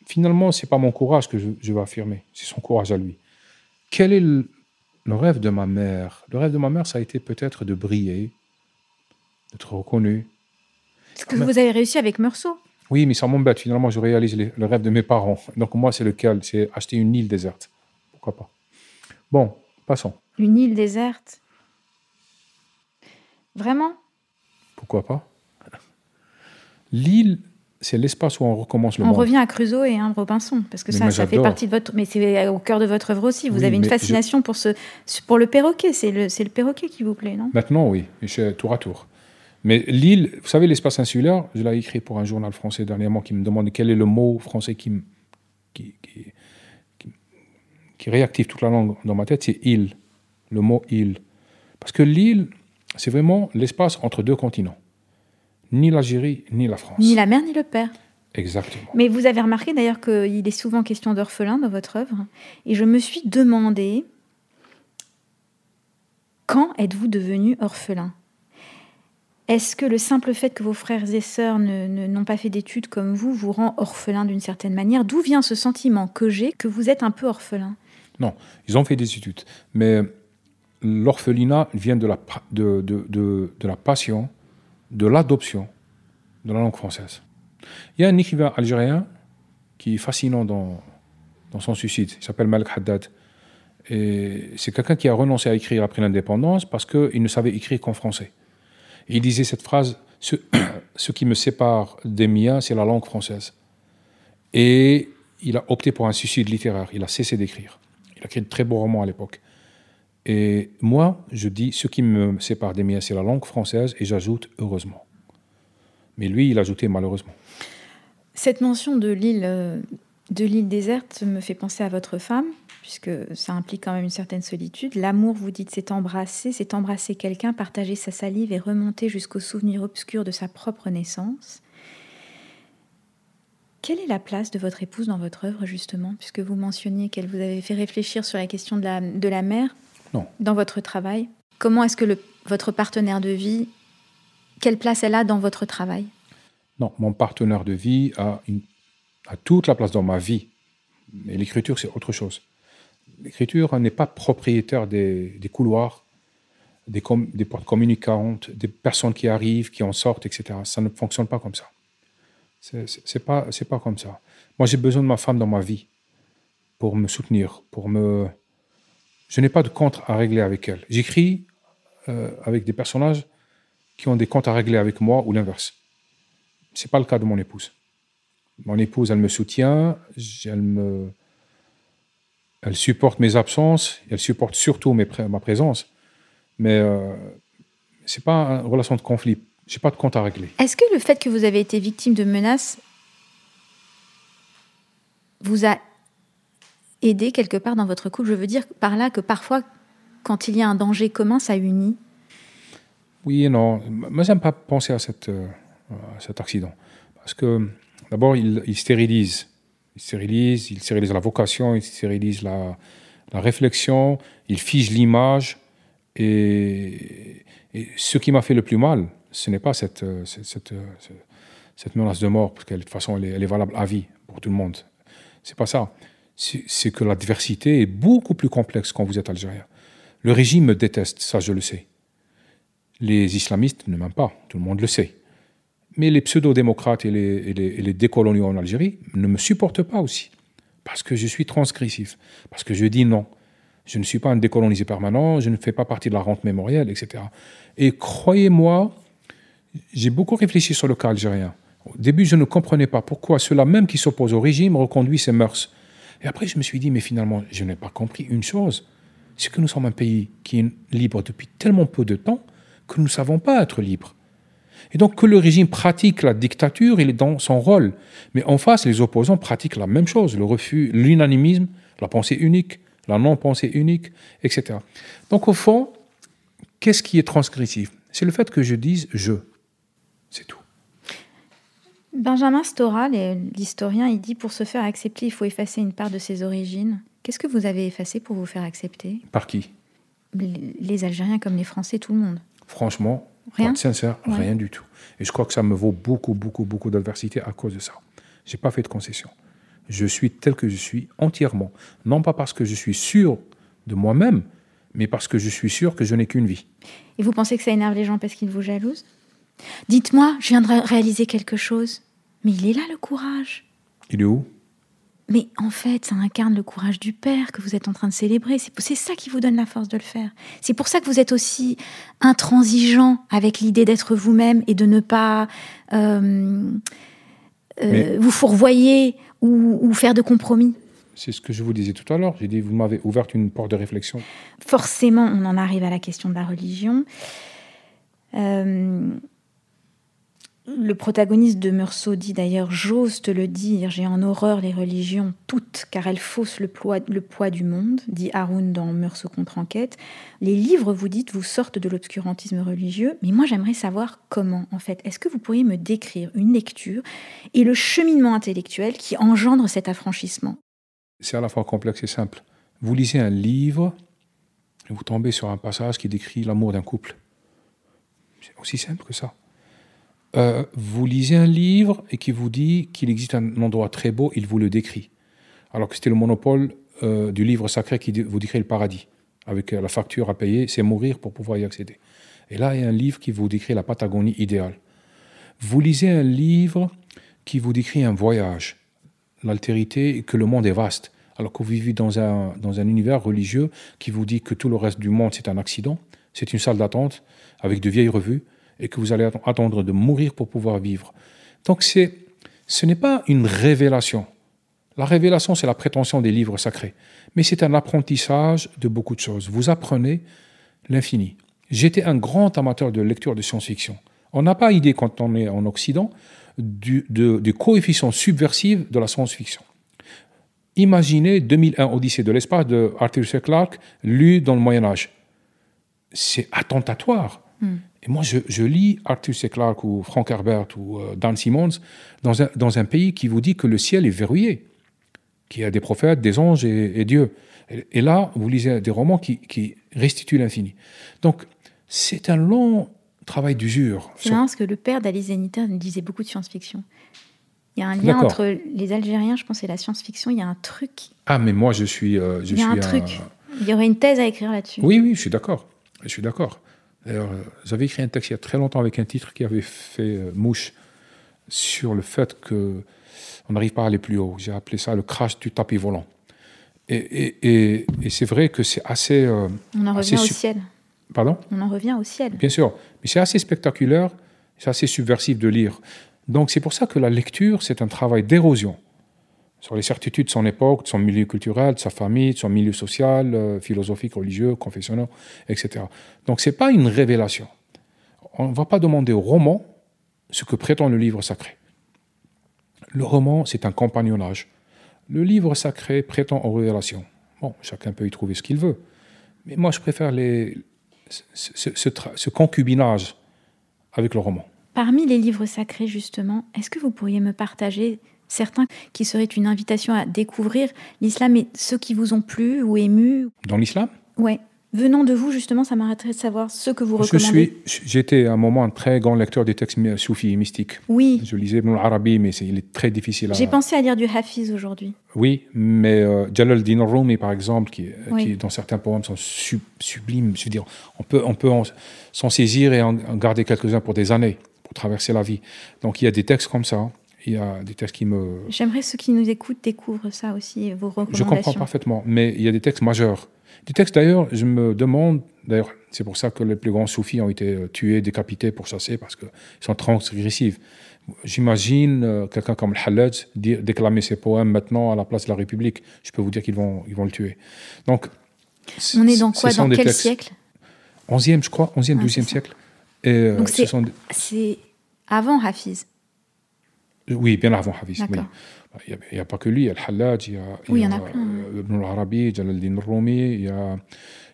Finalement, ce n'est pas mon courage que je, vais affirmer, c'est son courage à lui. Quel est le, rêve de ma mère? Le rêve de ma mère, ça a été peut-être de briller, d'être reconnu. Ce que vous avez réussi avec Meursault. Oui, mais ça m'embête. Finalement, je réalise le rêve de mes parents. Donc moi, c'est lequel? C'est acheter une île déserte. Pourquoi pas? Bon, passons. Une île déserte Vraiment? Pourquoi pas? L'île, c'est l'espace où on recommence le on monde. On revient à Crusoe et à Robinson, parce que ça, ça fait partie de votre... Mais c'est au cœur de votre œuvre aussi. Vous avez une fascination pour, ce, pour le perroquet. C'est le, le perroquet qui vous plaît, non? Maintenant, oui. tour à tour. Mais l'île, vous savez, l'espace insulaire, je l'ai écrit pour un journal français dernièrement qui me demande quel est le mot français qui, qui, qui, qui réactive toute la langue dans ma tête, c'est île. Le mot île. Parce que l'île, c'est vraiment l'espace entre deux continents. Ni l'Algérie, ni la France. Ni la mère, ni le père. Exactement. Mais vous avez remarqué d'ailleurs qu'il est souvent question d'orphelin dans votre œuvre. Et je me suis demandé, quand êtes-vous devenu orphelin? Est-ce que le simple fait que vos frères et sœurs n'ont pas fait d'études comme vous vous rend orphelin d'une certaine manière? D'où vient ce sentiment que j'ai que vous êtes un peu orphelin? Non, ils ont fait des études. Mais l'orphelinat vient de la, de, de, de, la passion, de l'adoption de la langue française. Il y a un écrivain algérien qui est fascinant dans, son suicide. Il s'appelle Malik Haddad. Et c'est quelqu'un qui a renoncé à écrire après l'indépendance parce qu'il ne savait écrire qu'en français. il disait cette phrase ce, ce qui me sépare des miens, c'est la langue française. Et il a opté pour un suicide littéraire. Il a cessé d'écrire. Il a écrit de très beaux romans à l'époque. Et moi, je dis, ce qui me sépare des miens, c'est la langue française, et j'ajoute heureusement. Mais lui, il a ajouté malheureusement. Cette mention de l'île, euh, de l'île déserte me fait penser à votre femme, puisque ça implique quand même une certaine solitude. L'amour, vous dites, c'est embrasser, c'est embrasser quelqu'un, partager sa salive et remonter jusqu'au souvenir obscur de sa propre naissance. Quelle est la place de votre épouse dans votre œuvre, justement, puisque vous mentionniez qu'elle vous avait fait réfléchir sur la question de la, de la mère dans votre travail Comment est-ce que le, votre partenaire de vie, quelle place elle a dans votre travail? Non, mon partenaire de vie a, une, a toute la place dans ma vie. Mais l'écriture, c'est autre chose. L'écriture n'est pas propriétaire des, des couloirs, des, des, portes communicantes, des personnes qui arrivent, qui en sortent, etc. Ça ne fonctionne pas comme ça. C'est pas, pas comme ça. Moi, j'ai besoin de ma femme dans ma vie pour me soutenir, pour me, je n'ai pas de compte à régler avec elle. J'écris euh, avec des personnages qui ont des comptes à régler avec moi ou l'inverse. Ce n'est pas le cas de mon épouse. Mon épouse, elle me soutient, elle, me, elle supporte mes absences, elle supporte surtout ma présence. Mais euh, ce n'est pas une relation de conflit. Je n'ai pas de compte à régler. Est-ce que le fait que vous avez été victime de menaces vous a aider quelque part dans votre couple Je veux dire par là que parfois, quand il y a un danger commun, ça unit. Oui et non. Moi, j'aime pas penser à, euh, à cet accident. Parce que d'abord, il, il, stérilise. Il stérilise, il stérilise la vocation, il stérilise la, réflexion, il fige l'image. Et, ce qui m'a fait le plus mal, ce n'est pas cette, cette, cette, cette, menace de mort, parce que de toute façon, est, elle est valable à vie pour tout le monde. C'est pas ça. C'est que l'adversité est beaucoup plus complexe quand vous êtes algérien. Le régime me déteste, ça je le sais. Les islamistes ne m'aiment pas, tout le monde le sait. Mais les pseudo-démocrates et les, décoloniaux en Algérie ne me supportent pas aussi. Parce que je suis transgressif. Parce que je dis non. Je ne suis pas un décolonisé permanent, je ne fais pas partie de la rente mémorielle, etc. Et croyez-moi, j'ai beaucoup réfléchi sur le cas algérien. Au début, je ne comprenais pas pourquoi ceux-là même qui s'opposent au régime reconduisent ces mœurs. Et après, je me suis dit, mais finalement, je n'ai pas compris une chose. C'est que nous sommes un pays qui est libre depuis tellement peu de temps que nous ne savons pas être libres. Et donc que le régime pratique la dictature, il est dans son rôle. Mais en face, les opposants pratiquent la même chose, le refus, l'unanimisme, la pensée unique, la non-pensée unique, etc. Donc au fond, qu'est-ce qui est transgressif? C'est le fait que je dise je. C'est tout. Benjamin Stora, l'historien, il dit pour se faire accepter, il faut effacer une part de ses origines. Qu'est-ce que vous avez effacé pour vous faire accepter? Par qui? Les Algériens comme les Français, tout le monde. Franchement, rien. pour être sincère, ouais. rien du tout. Et je crois que ça me vaut beaucoup, beaucoup, beaucoup d'adversité à cause de ça. J'ai pas fait de concession. Je suis tel que je suis entièrement. Non pas parce que je suis sûr de moi-même, mais parce que je suis sûr que je n'ai qu'une vie. Et vous pensez que ça énerve les gens parce qu'ils vous jalousent? Dites-moi, je viens de réaliser quelque chose. Mais il est là le courage. Il est où? Mais en fait, ça incarne le courage du Père que vous êtes en train de célébrer. C'est ça qui vous donne la force de le faire. C'est pour ça que vous êtes aussi intransigeant avec l'idée d'être vous-même et de ne pas euh, euh, vous fourvoyer ou, ou faire de compromis. C'est ce que je vous disais tout à l'heure. J'ai dit, vous m'avez ouvert une porte de réflexion. Forcément, on en arrive à la question de la religion. Euh, le protagoniste de Meursault dit d'ailleurs J'ose te le dire, j'ai en horreur les religions toutes, car elles faussent le poids, le poids du monde, dit Haroun dans Meursault contre-enquête. Les livres, vous dites, vous sortent de l'obscurantisme religieux, mais moi j'aimerais savoir comment, en fait. Est-ce que vous pourriez me décrire une lecture et le cheminement intellectuel qui engendre cet affranchissement? C'est à la fois complexe et simple. Vous lisez un livre et vous tombez sur un passage qui décrit l'amour d'un couple. C'est aussi simple que ça. Euh, vous lisez un livre et qui vous dit qu'il existe un endroit très beau, il vous le décrit. Alors que c'était le monopole euh, du livre sacré qui vous décrit le paradis, avec la facture à payer, c'est mourir pour pouvoir y accéder. Et là, il y a un livre qui vous décrit la Patagonie idéale. Vous lisez un livre qui vous décrit un voyage, l'altérité, que le monde est vaste, alors que vous vivez dans un, dans un univers religieux qui vous dit que tout le reste du monde, c'est un accident, c'est une salle d'attente avec de vieilles revues, et que vous allez attendre de mourir pour pouvoir vivre. Donc c'est, ce n'est pas une révélation. La révélation, c'est la prétention des livres sacrés. Mais c'est un apprentissage de beaucoup de choses. Vous apprenez l'infini. J'étais un grand amateur de lecture de science-fiction. On n'a pas idée, quand on est en Occident, du, du coefficient subversif de la science-fiction. Imaginez 2001 Odyssée de l'espace de Arthur C. Clarke, lu dans le Moyen Âge. C'est attentatoire. Mm. Et moi, je, je, lis Arthur C. Clarke ou Frank Herbert ou euh, Dan Simmons dans un, dans un, pays qui vous dit que le ciel est verrouillé, qu'il y a des prophètes, des anges et, et Dieu. Et, et, là, vous lisez des romans qui, qui restituent l'infini. Donc, c'est un long travail d'usure. C'est marrant parce que le père d'Alice Zeniter disait beaucoup de science-fiction. Il y a un lien entre les Algériens, je pense, et la science-fiction. Il y a un truc. Ah, mais moi, je suis. Euh, je il y a suis un truc. Il y aurait une thèse à écrire là-dessus. Oui, oui, je suis d'accord. Je suis d'accord. D'ailleurs, j'avais écrit un texte il y a très longtemps avec un titre qui avait fait euh, mouche sur le fait que on n'arrive pas à aller plus haut. J'ai appelé ça le crash du tapis volant. Et, et, et, et c'est vrai que c'est assez. Euh, on en revient au ciel. Pardon? On en revient au ciel. Bien sûr. Mais c'est assez spectaculaire, c'est assez subversif de lire. Donc c'est pour ça que la lecture, c'est un travail d'érosion sur les certitudes de son époque, de son milieu culturel, de sa famille, de son milieu social, euh, philosophique, religieux, confessionnel, etc. Donc ce n'est pas une révélation. On ne va pas demander au roman ce que prétend le livre sacré. Le roman, c'est un compagnonnage. Le livre sacré prétend aux révélations. Bon, chacun peut y trouver ce qu'il veut. Mais moi, je préfère ce concubinage avec le roman. Parmi les livres sacrés, justement, est-ce que vous pourriez me partager certains qui seraient une invitation à découvrir l'islam et ceux qui vous ont plu ou ému Dans l'islam Oui. Venant de vous, justement, ça m'arrêterait de savoir ce que vous recommandez. J'étais à un moment un très grand lecteur des textes soufis et mystiques. Oui. Je lisais Ibn al-Arabi, mais il est très difficile à... J'ai pensé à lire du Hafiz aujourd'hui. Oui, mais euh, Jalal din Rumi, par exemple, qui, qui, dans certains poèmes sont sublimes. Je veux dire, on peut, on peut s'en saisir et en, garder quelques-uns pour des années, pour traverser la vie. Donc il y a des textes comme ça. Il y a des textes qui me... J'aimerais ceux qui nous écoutent découvrent ça aussi, vos recommandations. Je comprends parfaitement, mais il y a des textes majeurs des textes, d'ailleurs, je me demande, d'ailleurs, c'est pour ça que les plus grands soufis ont été euh, tués, décapités pour chasser, parce qu'ils sont transgressifs. J'imagine euh, quelqu'un comme Al-Hallaj déclamer ses poèmes maintenant à la place de la République. Je peux vous dire qu'ils vont, ils vont le tuer. Donc, on est dans quoi Dans quel siècle? 11e, je crois, 11e, 12e ah, siècle. Et, euh, Donc c'est avant Hafiz Oui, bien avant Hafiz. Oui. Il n'y a, pas que lui, il y a Al-Hallaj, il y a, oui, il y, a, euh, Ibn al-Arabi, Jalal Rumi, il y a,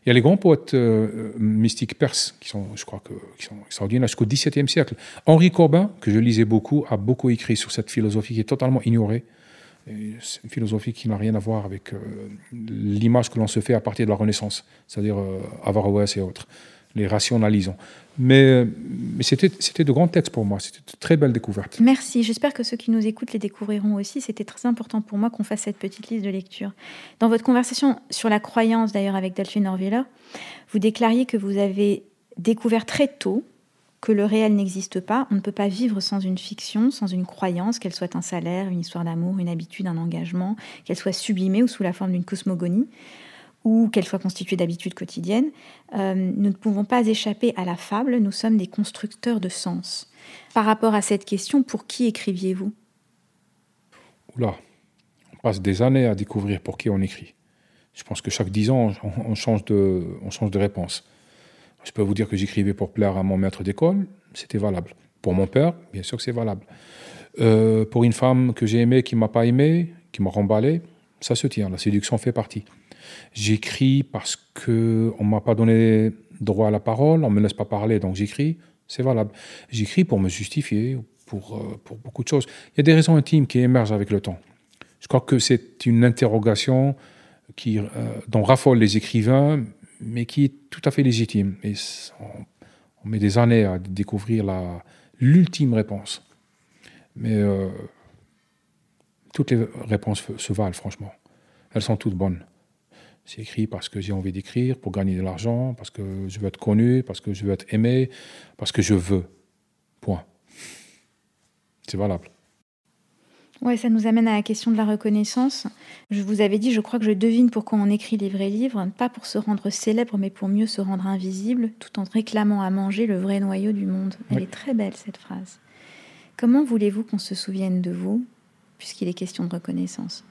il y a les grands poètes euh, mystiques perses qui sont, je crois, que, qui sont extraordinaires jusqu'au XVIIe siècle. Henri Corbin, que je lisais beaucoup, a beaucoup écrit sur cette philosophie qui est totalement ignorée. C'est une philosophie qui n'a rien à voir avec euh, l'image que l'on se fait à partir de la Renaissance, c'est-à-dire Averroès et autres les rationalisons. Mais, mais c'était de grands textes pour moi, c'était de très belles découvertes. Merci, j'espère que ceux qui nous écoutent les découvriront aussi. C'était très important pour moi qu'on fasse cette petite liste de lecture. Dans votre conversation sur la croyance, d'ailleurs, avec Delphine Orviller, vous déclariez que vous avez découvert très tôt que le réel n'existe pas. On ne peut pas vivre sans une fiction, sans une croyance, qu'elle soit un salaire, une histoire d'amour, une habitude, un engagement, qu'elle soit sublimée ou sous la forme d'une cosmogonie ou qu'elle soit constituée d'habitudes quotidiennes, euh, nous ne pouvons pas échapper à la fable, nous sommes des constructeurs de sens. Par rapport à cette question, pour qui écriviez-vous? Oula, on passe des années à découvrir pour qui on écrit. Je pense que chaque dix ans, on, change, de, réponse. Je peux vous dire que j'écrivais pour plaire à mon maître d'école, c'était valable. Pour mon père, bien sûr que c'est valable. Euh, pour une femme que j'ai aimée, qui m'a pas aimé, qui m'a remballé, ça se tient. La séduction fait partie. J'écris parce que on m'a pas donné droit à la parole, on me laisse pas parler, donc j'écris. C'est valable. J'écris pour me justifier, pour, euh, pour beaucoup de choses. Il y a des raisons intimes qui émergent avec le temps. Je crois que c'est une interrogation qui, euh, dont raffolent les écrivains, mais qui est tout à fait légitime. Et on, met des années à découvrir l'ultime réponse. Mais euh, toutes les réponses se valent, franchement. Elles sont toutes bonnes. C'est écrit parce que j'ai envie d'écrire, pour gagner de l'argent, parce que je veux être connu, parce que je veux être aimé, parce que je veux. Point. C'est valable. Ouais, ça nous amène à la question de la reconnaissance. Je vous avais dit, je crois que je devine pourquoi on écrit les vrais livres, pas pour se rendre célèbre, mais pour mieux se rendre invisible, tout en réclamant à manger le vrai noyau du monde. Elle est très belle, cette phrase. Comment voulez-vous qu'on se souvienne de vous, puisqu'il est question de reconnaissance?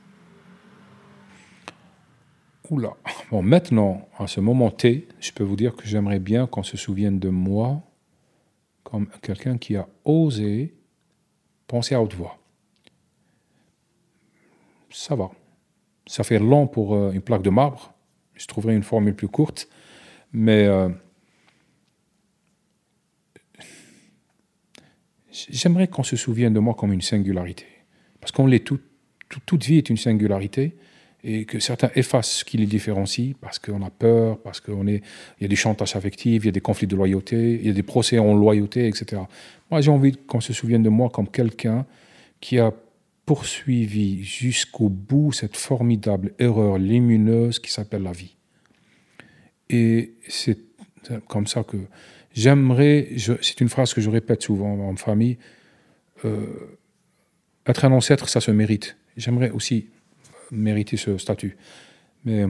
Oula. Bon, maintenant, à ce moment T, je peux vous dire que j'aimerais bien qu'on se souvienne de moi comme quelqu'un qui a osé penser à haute voix. Ça va. Ça fait long pour euh, une plaque de marbre. Je trouverai une formule plus courte. Mais euh, j'aimerais qu'on se souvienne de moi comme une singularité. Parce qu'on l'est tout, toute vie est une singularité et que certains effacent ce qui les différencie parce qu'on a peur, parce qu'il y a des chantages affectifs, il y a des conflits de loyauté, il y a des procès en loyauté, etc. Moi, j'ai envie qu'on se souvienne de moi comme quelqu'un qui a poursuivi jusqu'au bout cette formidable erreur lumineuse qui s'appelle la vie. Et c'est comme ça que j'aimerais, c'est une phrase que je répète souvent en famille, euh, être un ancêtre, ça se mérite. J'aimerais aussi mériter ce statut. Mais euh,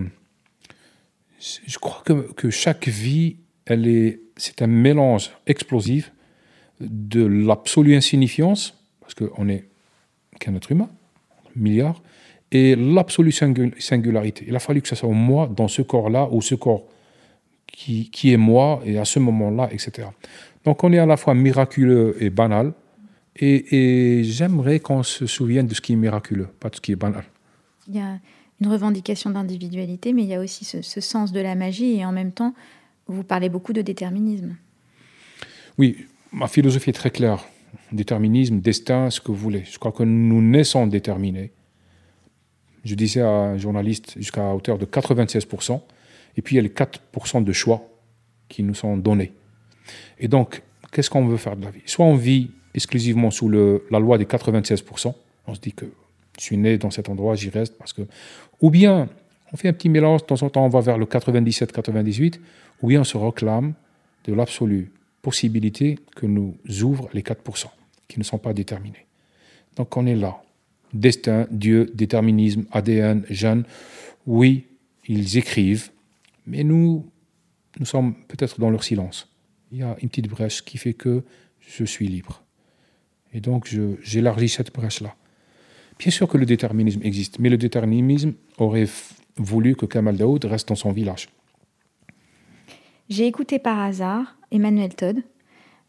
je crois que, que chaque vie, elle est, c'est un mélange explosif de l'absolue insignifiance, parce qu'on n'est qu'un être humain, milliard, et l'absolue singularité. Il a fallu que ce soit moi dans ce corps-là, ou ce corps qui, qui est moi, et à ce moment-là, etc. Donc on est à la fois miraculeux et banal, et j'aimerais qu'on se souvienne de ce qui est miraculeux, pas de ce qui est banal. Il y a une revendication d'individualité, mais il y a aussi ce, sens de la magie et en même temps, vous parlez beaucoup de déterminisme. Oui, ma philosophie est très claire. Déterminisme, destin, ce que vous voulez. Je crois que nous naissons déterminés. Je disais à un journaliste jusqu'à hauteur de 96%, et puis il y a les 4% de choix qui nous sont donnés. Et donc, qu'est-ce qu'on veut faire de la vie? Soit on vit exclusivement sous la loi des 96%, on se dit que je suis né dans cet endroit, j'y reste parce que. Ou bien on fait un petit mélange, de temps en temps on va vers le 97-98, ou bien on se réclame de l'absolue possibilité que nous ouvrent les 4%, qui ne sont pas déterminés. Donc on est là. Destin, Dieu, déterminisme, ADN, jeunes, oui, ils écrivent, mais nous, nous sommes peut-être dans leur silence. Il y a une petite brèche qui fait que je suis libre. Et donc j'élargis cette brèche-là. Bien sûr que le déterminisme existe, mais le déterminisme aurait voulu que Kamal Daoud reste dans son village. J'ai écouté par hasard Emmanuel Todd,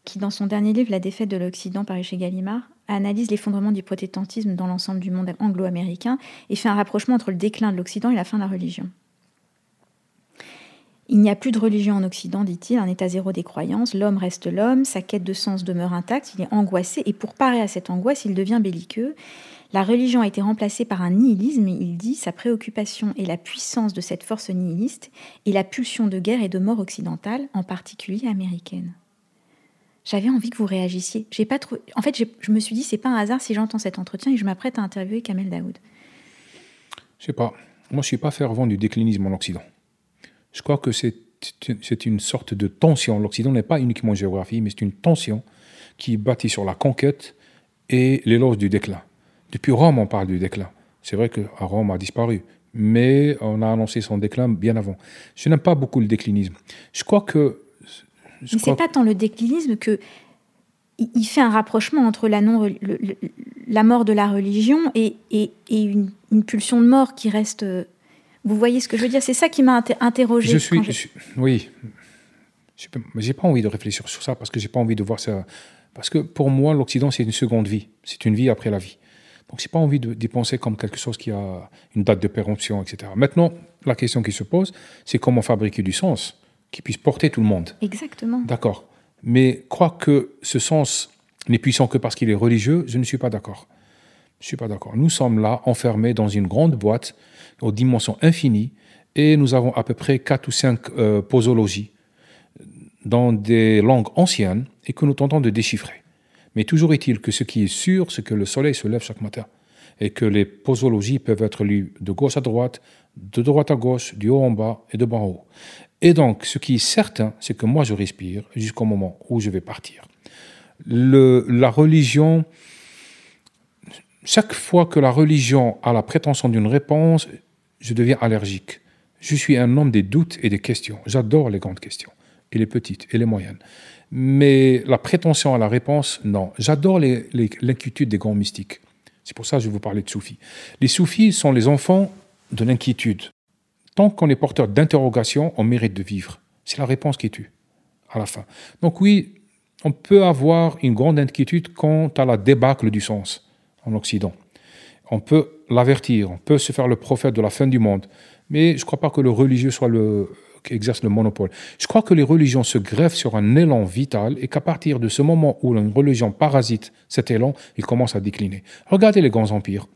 qui dans son dernier livre La défaite de l'Occident paru chez Gallimard, analyse l'effondrement du protestantisme dans l'ensemble du monde anglo-américain et fait un rapprochement entre le déclin de l'Occident et la fin de la religion. Il n'y a plus de religion en Occident, dit-il, un état zéro des croyances, l'homme reste l'homme, sa quête de sens demeure intacte, il est angoissé, et pour parer à cette angoisse, il devient belliqueux. La religion a été remplacée par un nihilisme, et il dit sa préoccupation est la puissance de cette force nihiliste et la pulsion de guerre et de mort occidentale, en particulier américaine. J'avais envie que vous réagissiez. J'ai pas trop... En fait, je me suis dit, c'est pas un hasard si j'entends cet entretien et je m'apprête à interviewer Kamel Daoud. Je sais pas. Moi, je suis pas fervent du déclinisme en Occident. Je crois que c'est une sorte de tension. L'Occident n'est pas uniquement géographie, mais c'est une tension qui bâtit sur la conquête et l'éloge du déclin. Depuis Rome, on parle du déclin. C'est vrai qu'à Rome a disparu, mais on a annoncé son déclin bien avant. Je n'aime pas beaucoup le déclinisme. Je crois que. Je mais c'est pas tant le déclinisme que il fait un rapprochement entre la, non, la mort de la religion et, et, et une, une, pulsion de mort qui reste vous voyez ce que je veux dire? C'est ça qui m'a interrogé. Je suis, oui. J'ai pas envie de réfléchir sur ça parce que j'ai pas envie de voir ça. Parce que pour moi, l'Occident, c'est une seconde vie. C'est une vie après la vie. Donc, j'ai pas envie d'y penser comme quelque chose qui a une date de péremption, etc. Maintenant, la question qui se pose, c'est comment fabriquer du sens qui puisse porter tout le monde. Exactement. D'accord. Mais croire que ce sens n'est puissant que parce qu'il est religieux, je ne suis pas d'accord. Je ne suis pas d'accord. Nous sommes là, enfermés dans une grande boîte aux dimensions infinies, et nous avons à peu près quatre ou cinq euh, posologies dans des langues anciennes et que nous tentons de déchiffrer. Mais toujours est-il que ce qui est sûr, c'est que le soleil se lève chaque matin et que les posologies peuvent être lues de gauche à droite, de droite à gauche, du haut en bas et de bas en haut. Et donc, ce qui est certain, c'est que moi, je respire jusqu'au moment où je vais partir. La religion, chaque fois que la religion a la prétention d'une réponse, je deviens allergique. Je suis un homme des doutes et des questions. J'adore les grandes questions, et les petites, et les moyennes. Mais la prétention à la réponse, non. J'adore l'inquiétude des grands mystiques. C'est pour ça que je vais vous parler de soufis. Les soufis sont les enfants de l'inquiétude. Tant qu'on est porteur d'interrogation, on mérite de vivre. C'est la réponse qui tue, à la fin. Donc oui, on peut avoir une grande inquiétude quant à la débâcle du sens en Occident on peut l'avertir, on peut se faire le prophète de la fin du monde, mais je ne crois pas que le religieux soit le exerce le monopole. Je crois que les religions se greffent sur un élan vital et qu'à partir de ce moment où une religion parasite cet élan, il commence à décliner. Regardez les grands empires,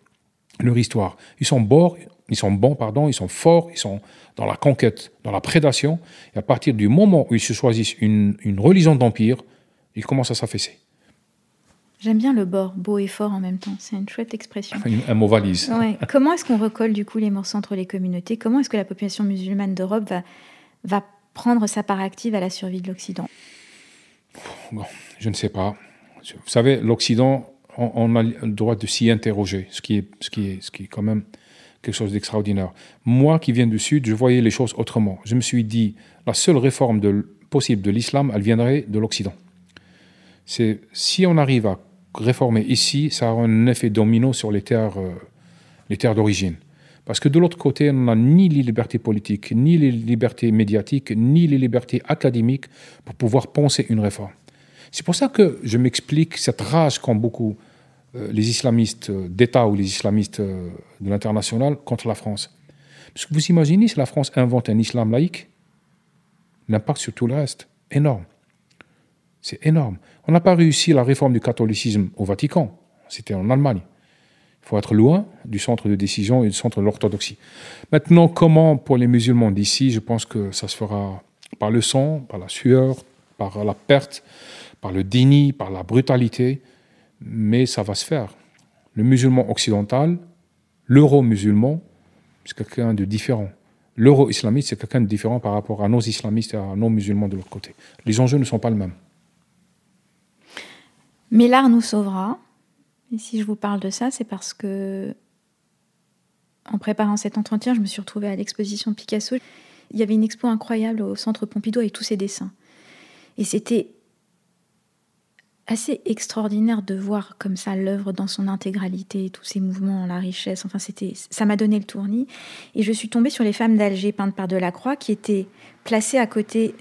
leur histoire. Ils sont bons, ils sont bons, pardon, ils sont forts, ils sont dans la conquête, dans la prédation. Et à partir du moment où ils se choisissent une, une religion d'empire, ils commencent à s'affaisser. J'aime bien le bord, beau et fort en même temps. C'est une chouette expression. Un mot valise. Comment est-ce qu'on recolle du coup les morceaux entre les communautés? Comment est-ce que la population musulmane d'Europe va, va prendre sa part active à la survie de l'Occident Je ne sais pas. Vous savez, l'Occident, on, a le droit de s'y interroger, ce qui, est, ce, qui est, ce qui est quand même quelque chose d'extraordinaire. Moi qui viens du Sud, je voyais les choses autrement. Je me suis dit, la seule réforme possible de l'islam, elle viendrait de l'Occident. C'est si on arrive à réformer ici, ça aura un effet domino sur les terres, euh, les terres d'origine. Parce que de l'autre côté, on n'a ni les libertés politiques, ni les libertés médiatiques, ni les libertés académiques pour pouvoir penser une réforme. C'est pour ça que je m'explique cette rage qu'ont beaucoup euh, les islamistes d'État ou les islamistes de l'international contre la France. Parce que vous imaginez si la France invente un islam laïque, l'impact sur tout le reste, énorme. C'est énorme. On n'a pas réussi la réforme du catholicisme au Vatican. C'était en Allemagne. Il faut être loin du centre de décision et du centre de l'orthodoxie. Maintenant, comment pour les musulmans d'ici Je pense que ça se fera par le sang, par la sueur, par la perte, par le déni, par la brutalité, mais ça va se faire. Le musulman occidental, l'euro-musulman, c'est quelqu'un de différent. L'euro-islamiste, c'est quelqu'un de différent par rapport à nos islamistes et à nos musulmans de l'autre côté. Les enjeux ne sont pas les mêmes. Mais l'art nous sauvera. Et si je vous parle de ça, c'est parce que, en préparant cet entretien, je me suis retrouvée à l'exposition Picasso. Il y avait une expo incroyable au centre Pompidou avec tous ses dessins. Et c'était assez extraordinaire de voir comme ça l'œuvre dans son intégralité, tous ses mouvements, la richesse. Enfin, c'était, ça m'a donné le tournis. Et je suis tombée sur les femmes d'Alger peintes par Delacroix, qui étaient placées à côté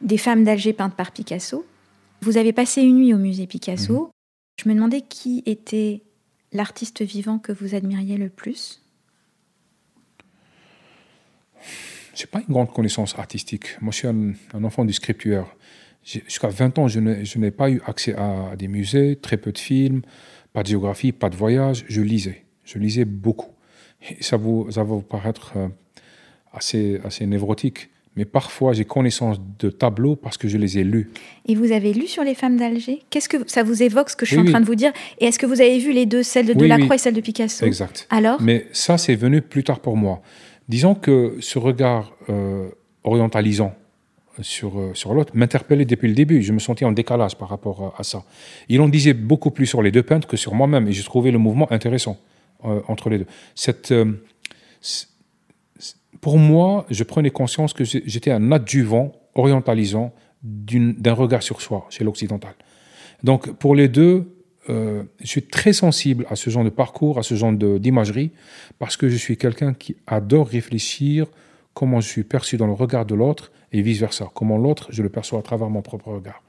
des femmes d'Alger peintes par Picasso. Vous avez passé une nuit au musée Picasso. Mhm. Je me demandais qui était l'artiste vivant que vous admiriez le plus. Je n'ai pas une grande connaissance artistique. Moi, je suis un, enfant du scriptuaire. Jusqu'à 20 ans, je n'ai pas eu accès à des musées, très peu de films, pas de géographie, pas de voyage. Je lisais. Je lisais beaucoup. ça, vous, ça va vous paraître euh, assez, assez névrotique mais parfois j'ai connaissance de tableaux parce que je les ai lus. Et vous avez lu sur les femmes d'Alger? Qu'est-ce que ça vous évoque ce que je suis en train de vous dire? Et est-ce que vous avez vu les deux, celle de Delacroix et celle de Picasso? Exact. Alors? Mais ça, c'est venu plus tard pour moi. Disons que ce regard euh, orientalisant sur, euh, sur l'autre m'interpellait depuis le début. Je me sentais en décalage par rapport à, ça. Il en disait beaucoup plus sur les deux peintres que sur moi-même, et j'ai trouvé le mouvement intéressant euh, entre les deux. Cette pour moi, je prenais conscience que j'étais un adjuvant orientalisant d'un regard sur soi chez l'occidental. Donc pour les deux, euh, je suis très sensible à ce genre de parcours, à ce genre d'imagerie, parce que je suis quelqu'un qui adore réfléchir comment je suis perçu dans le regard de l'autre et vice-versa, comment l'autre, je le perçois à travers mon propre regard.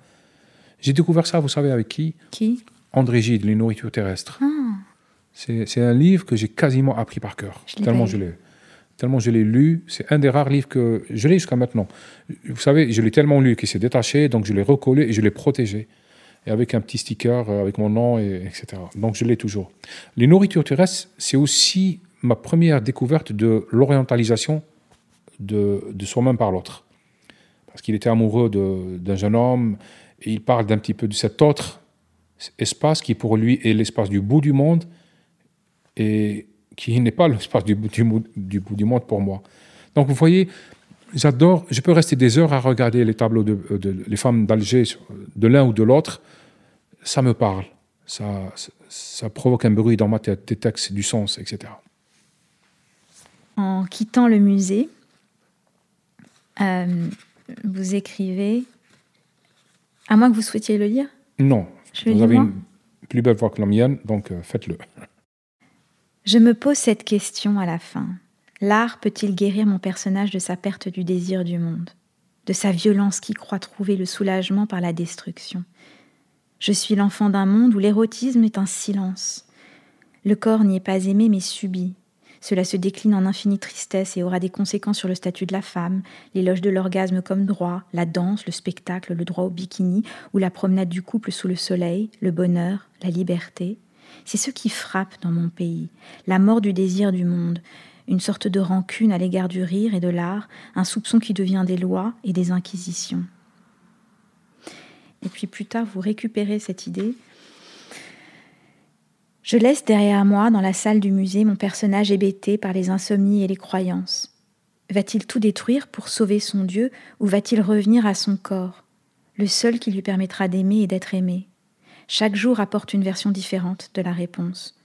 J'ai découvert ça, vous savez, avec qui? Qui? André Gide, Les nourritures terrestres. Ah. C'est un livre que j'ai quasiment appris par cœur, tellement je l'ai tellement je l'ai lu. C'est un des rares livres que je l'ai jusqu'à maintenant. Vous savez, je l'ai tellement lu qu'il s'est détaché, donc je l'ai recollé et je l'ai protégé. Et avec un petit sticker euh, avec mon nom, et, etc. Donc je l'ai toujours. Les nourritures terrestres, c'est aussi ma première découverte de l'orientalisation de, de soi-même par l'autre. Parce qu'il était amoureux d'un jeune homme, et il parle d'un petit peu de cet autre espace qui pour lui est l'espace du bout du monde. Et qui n'est pas l'espace du, du, du, bout du monde pour moi. Donc vous voyez, j'adore, je peux rester des heures à regarder les tableaux de, les femmes d'Alger de l'un ou de l'autre, ça me parle, ça, ça provoque un bruit dans ma tête, des textes, du sens, etc. En quittant le musée, euh, vous écrivez, à moins que vous souhaitiez le lire? Non, vous avez une plus belle voix que la mienne, donc euh, faites-le. Je me pose cette question à la fin. L'art peut-il guérir mon personnage de sa perte du désir du monde, de sa violence qui croit trouver le soulagement par la destruction? Je suis l'enfant d'un monde où l'érotisme est un silence. Le corps n'y est pas aimé mais subi. Cela se décline en infinie tristesse et aura des conséquences sur le statut de la femme, l'éloge de l'orgasme comme droit, la danse, le spectacle, le droit au bikini ou la promenade du couple sous le soleil, le bonheur, la liberté, c'est ce qui frappe dans mon pays, la mort du désir du monde, une sorte de rancune à l'égard du rire et de l'art, un soupçon qui devient des lois et des inquisitions. Et puis plus tard, vous récupérez cette idée. Je laisse derrière moi, dans la salle du musée, mon personnage hébété par les insomnies et les croyances. Va-t-il tout détruire pour sauver son Dieu ou va-t-il revenir à son corps, le seul qui lui permettra d'aimer et d'être aimé? Chaque jour apporte une version différente de la réponse.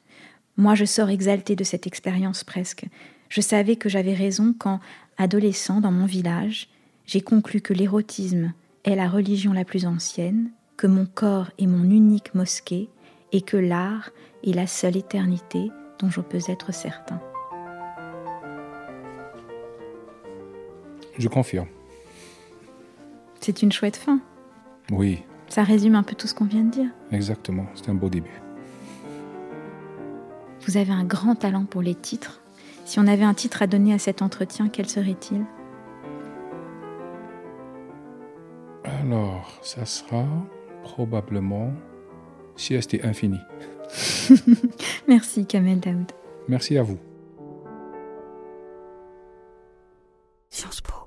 Moi, je sors exalté de cette expérience presque. Je savais que j'avais raison quand, adolescent dans mon village, j'ai conclu que l'érotisme est la religion la plus ancienne, que mon corps est mon unique mosquée et que l'art est la seule éternité dont je peux être certain. Je confirme. C'est une chouette fin. Oui, Ça résume un peu tout ce qu'on vient de dire. Exactement, c'est un beau début. Vous avez un grand talent pour les titres. Si on avait un titre à donner à cet entretien, quel serait-il? Alors, ça sera probablement sieste infini. Merci Kamel Daoud. Merci à vous. Sciences Po.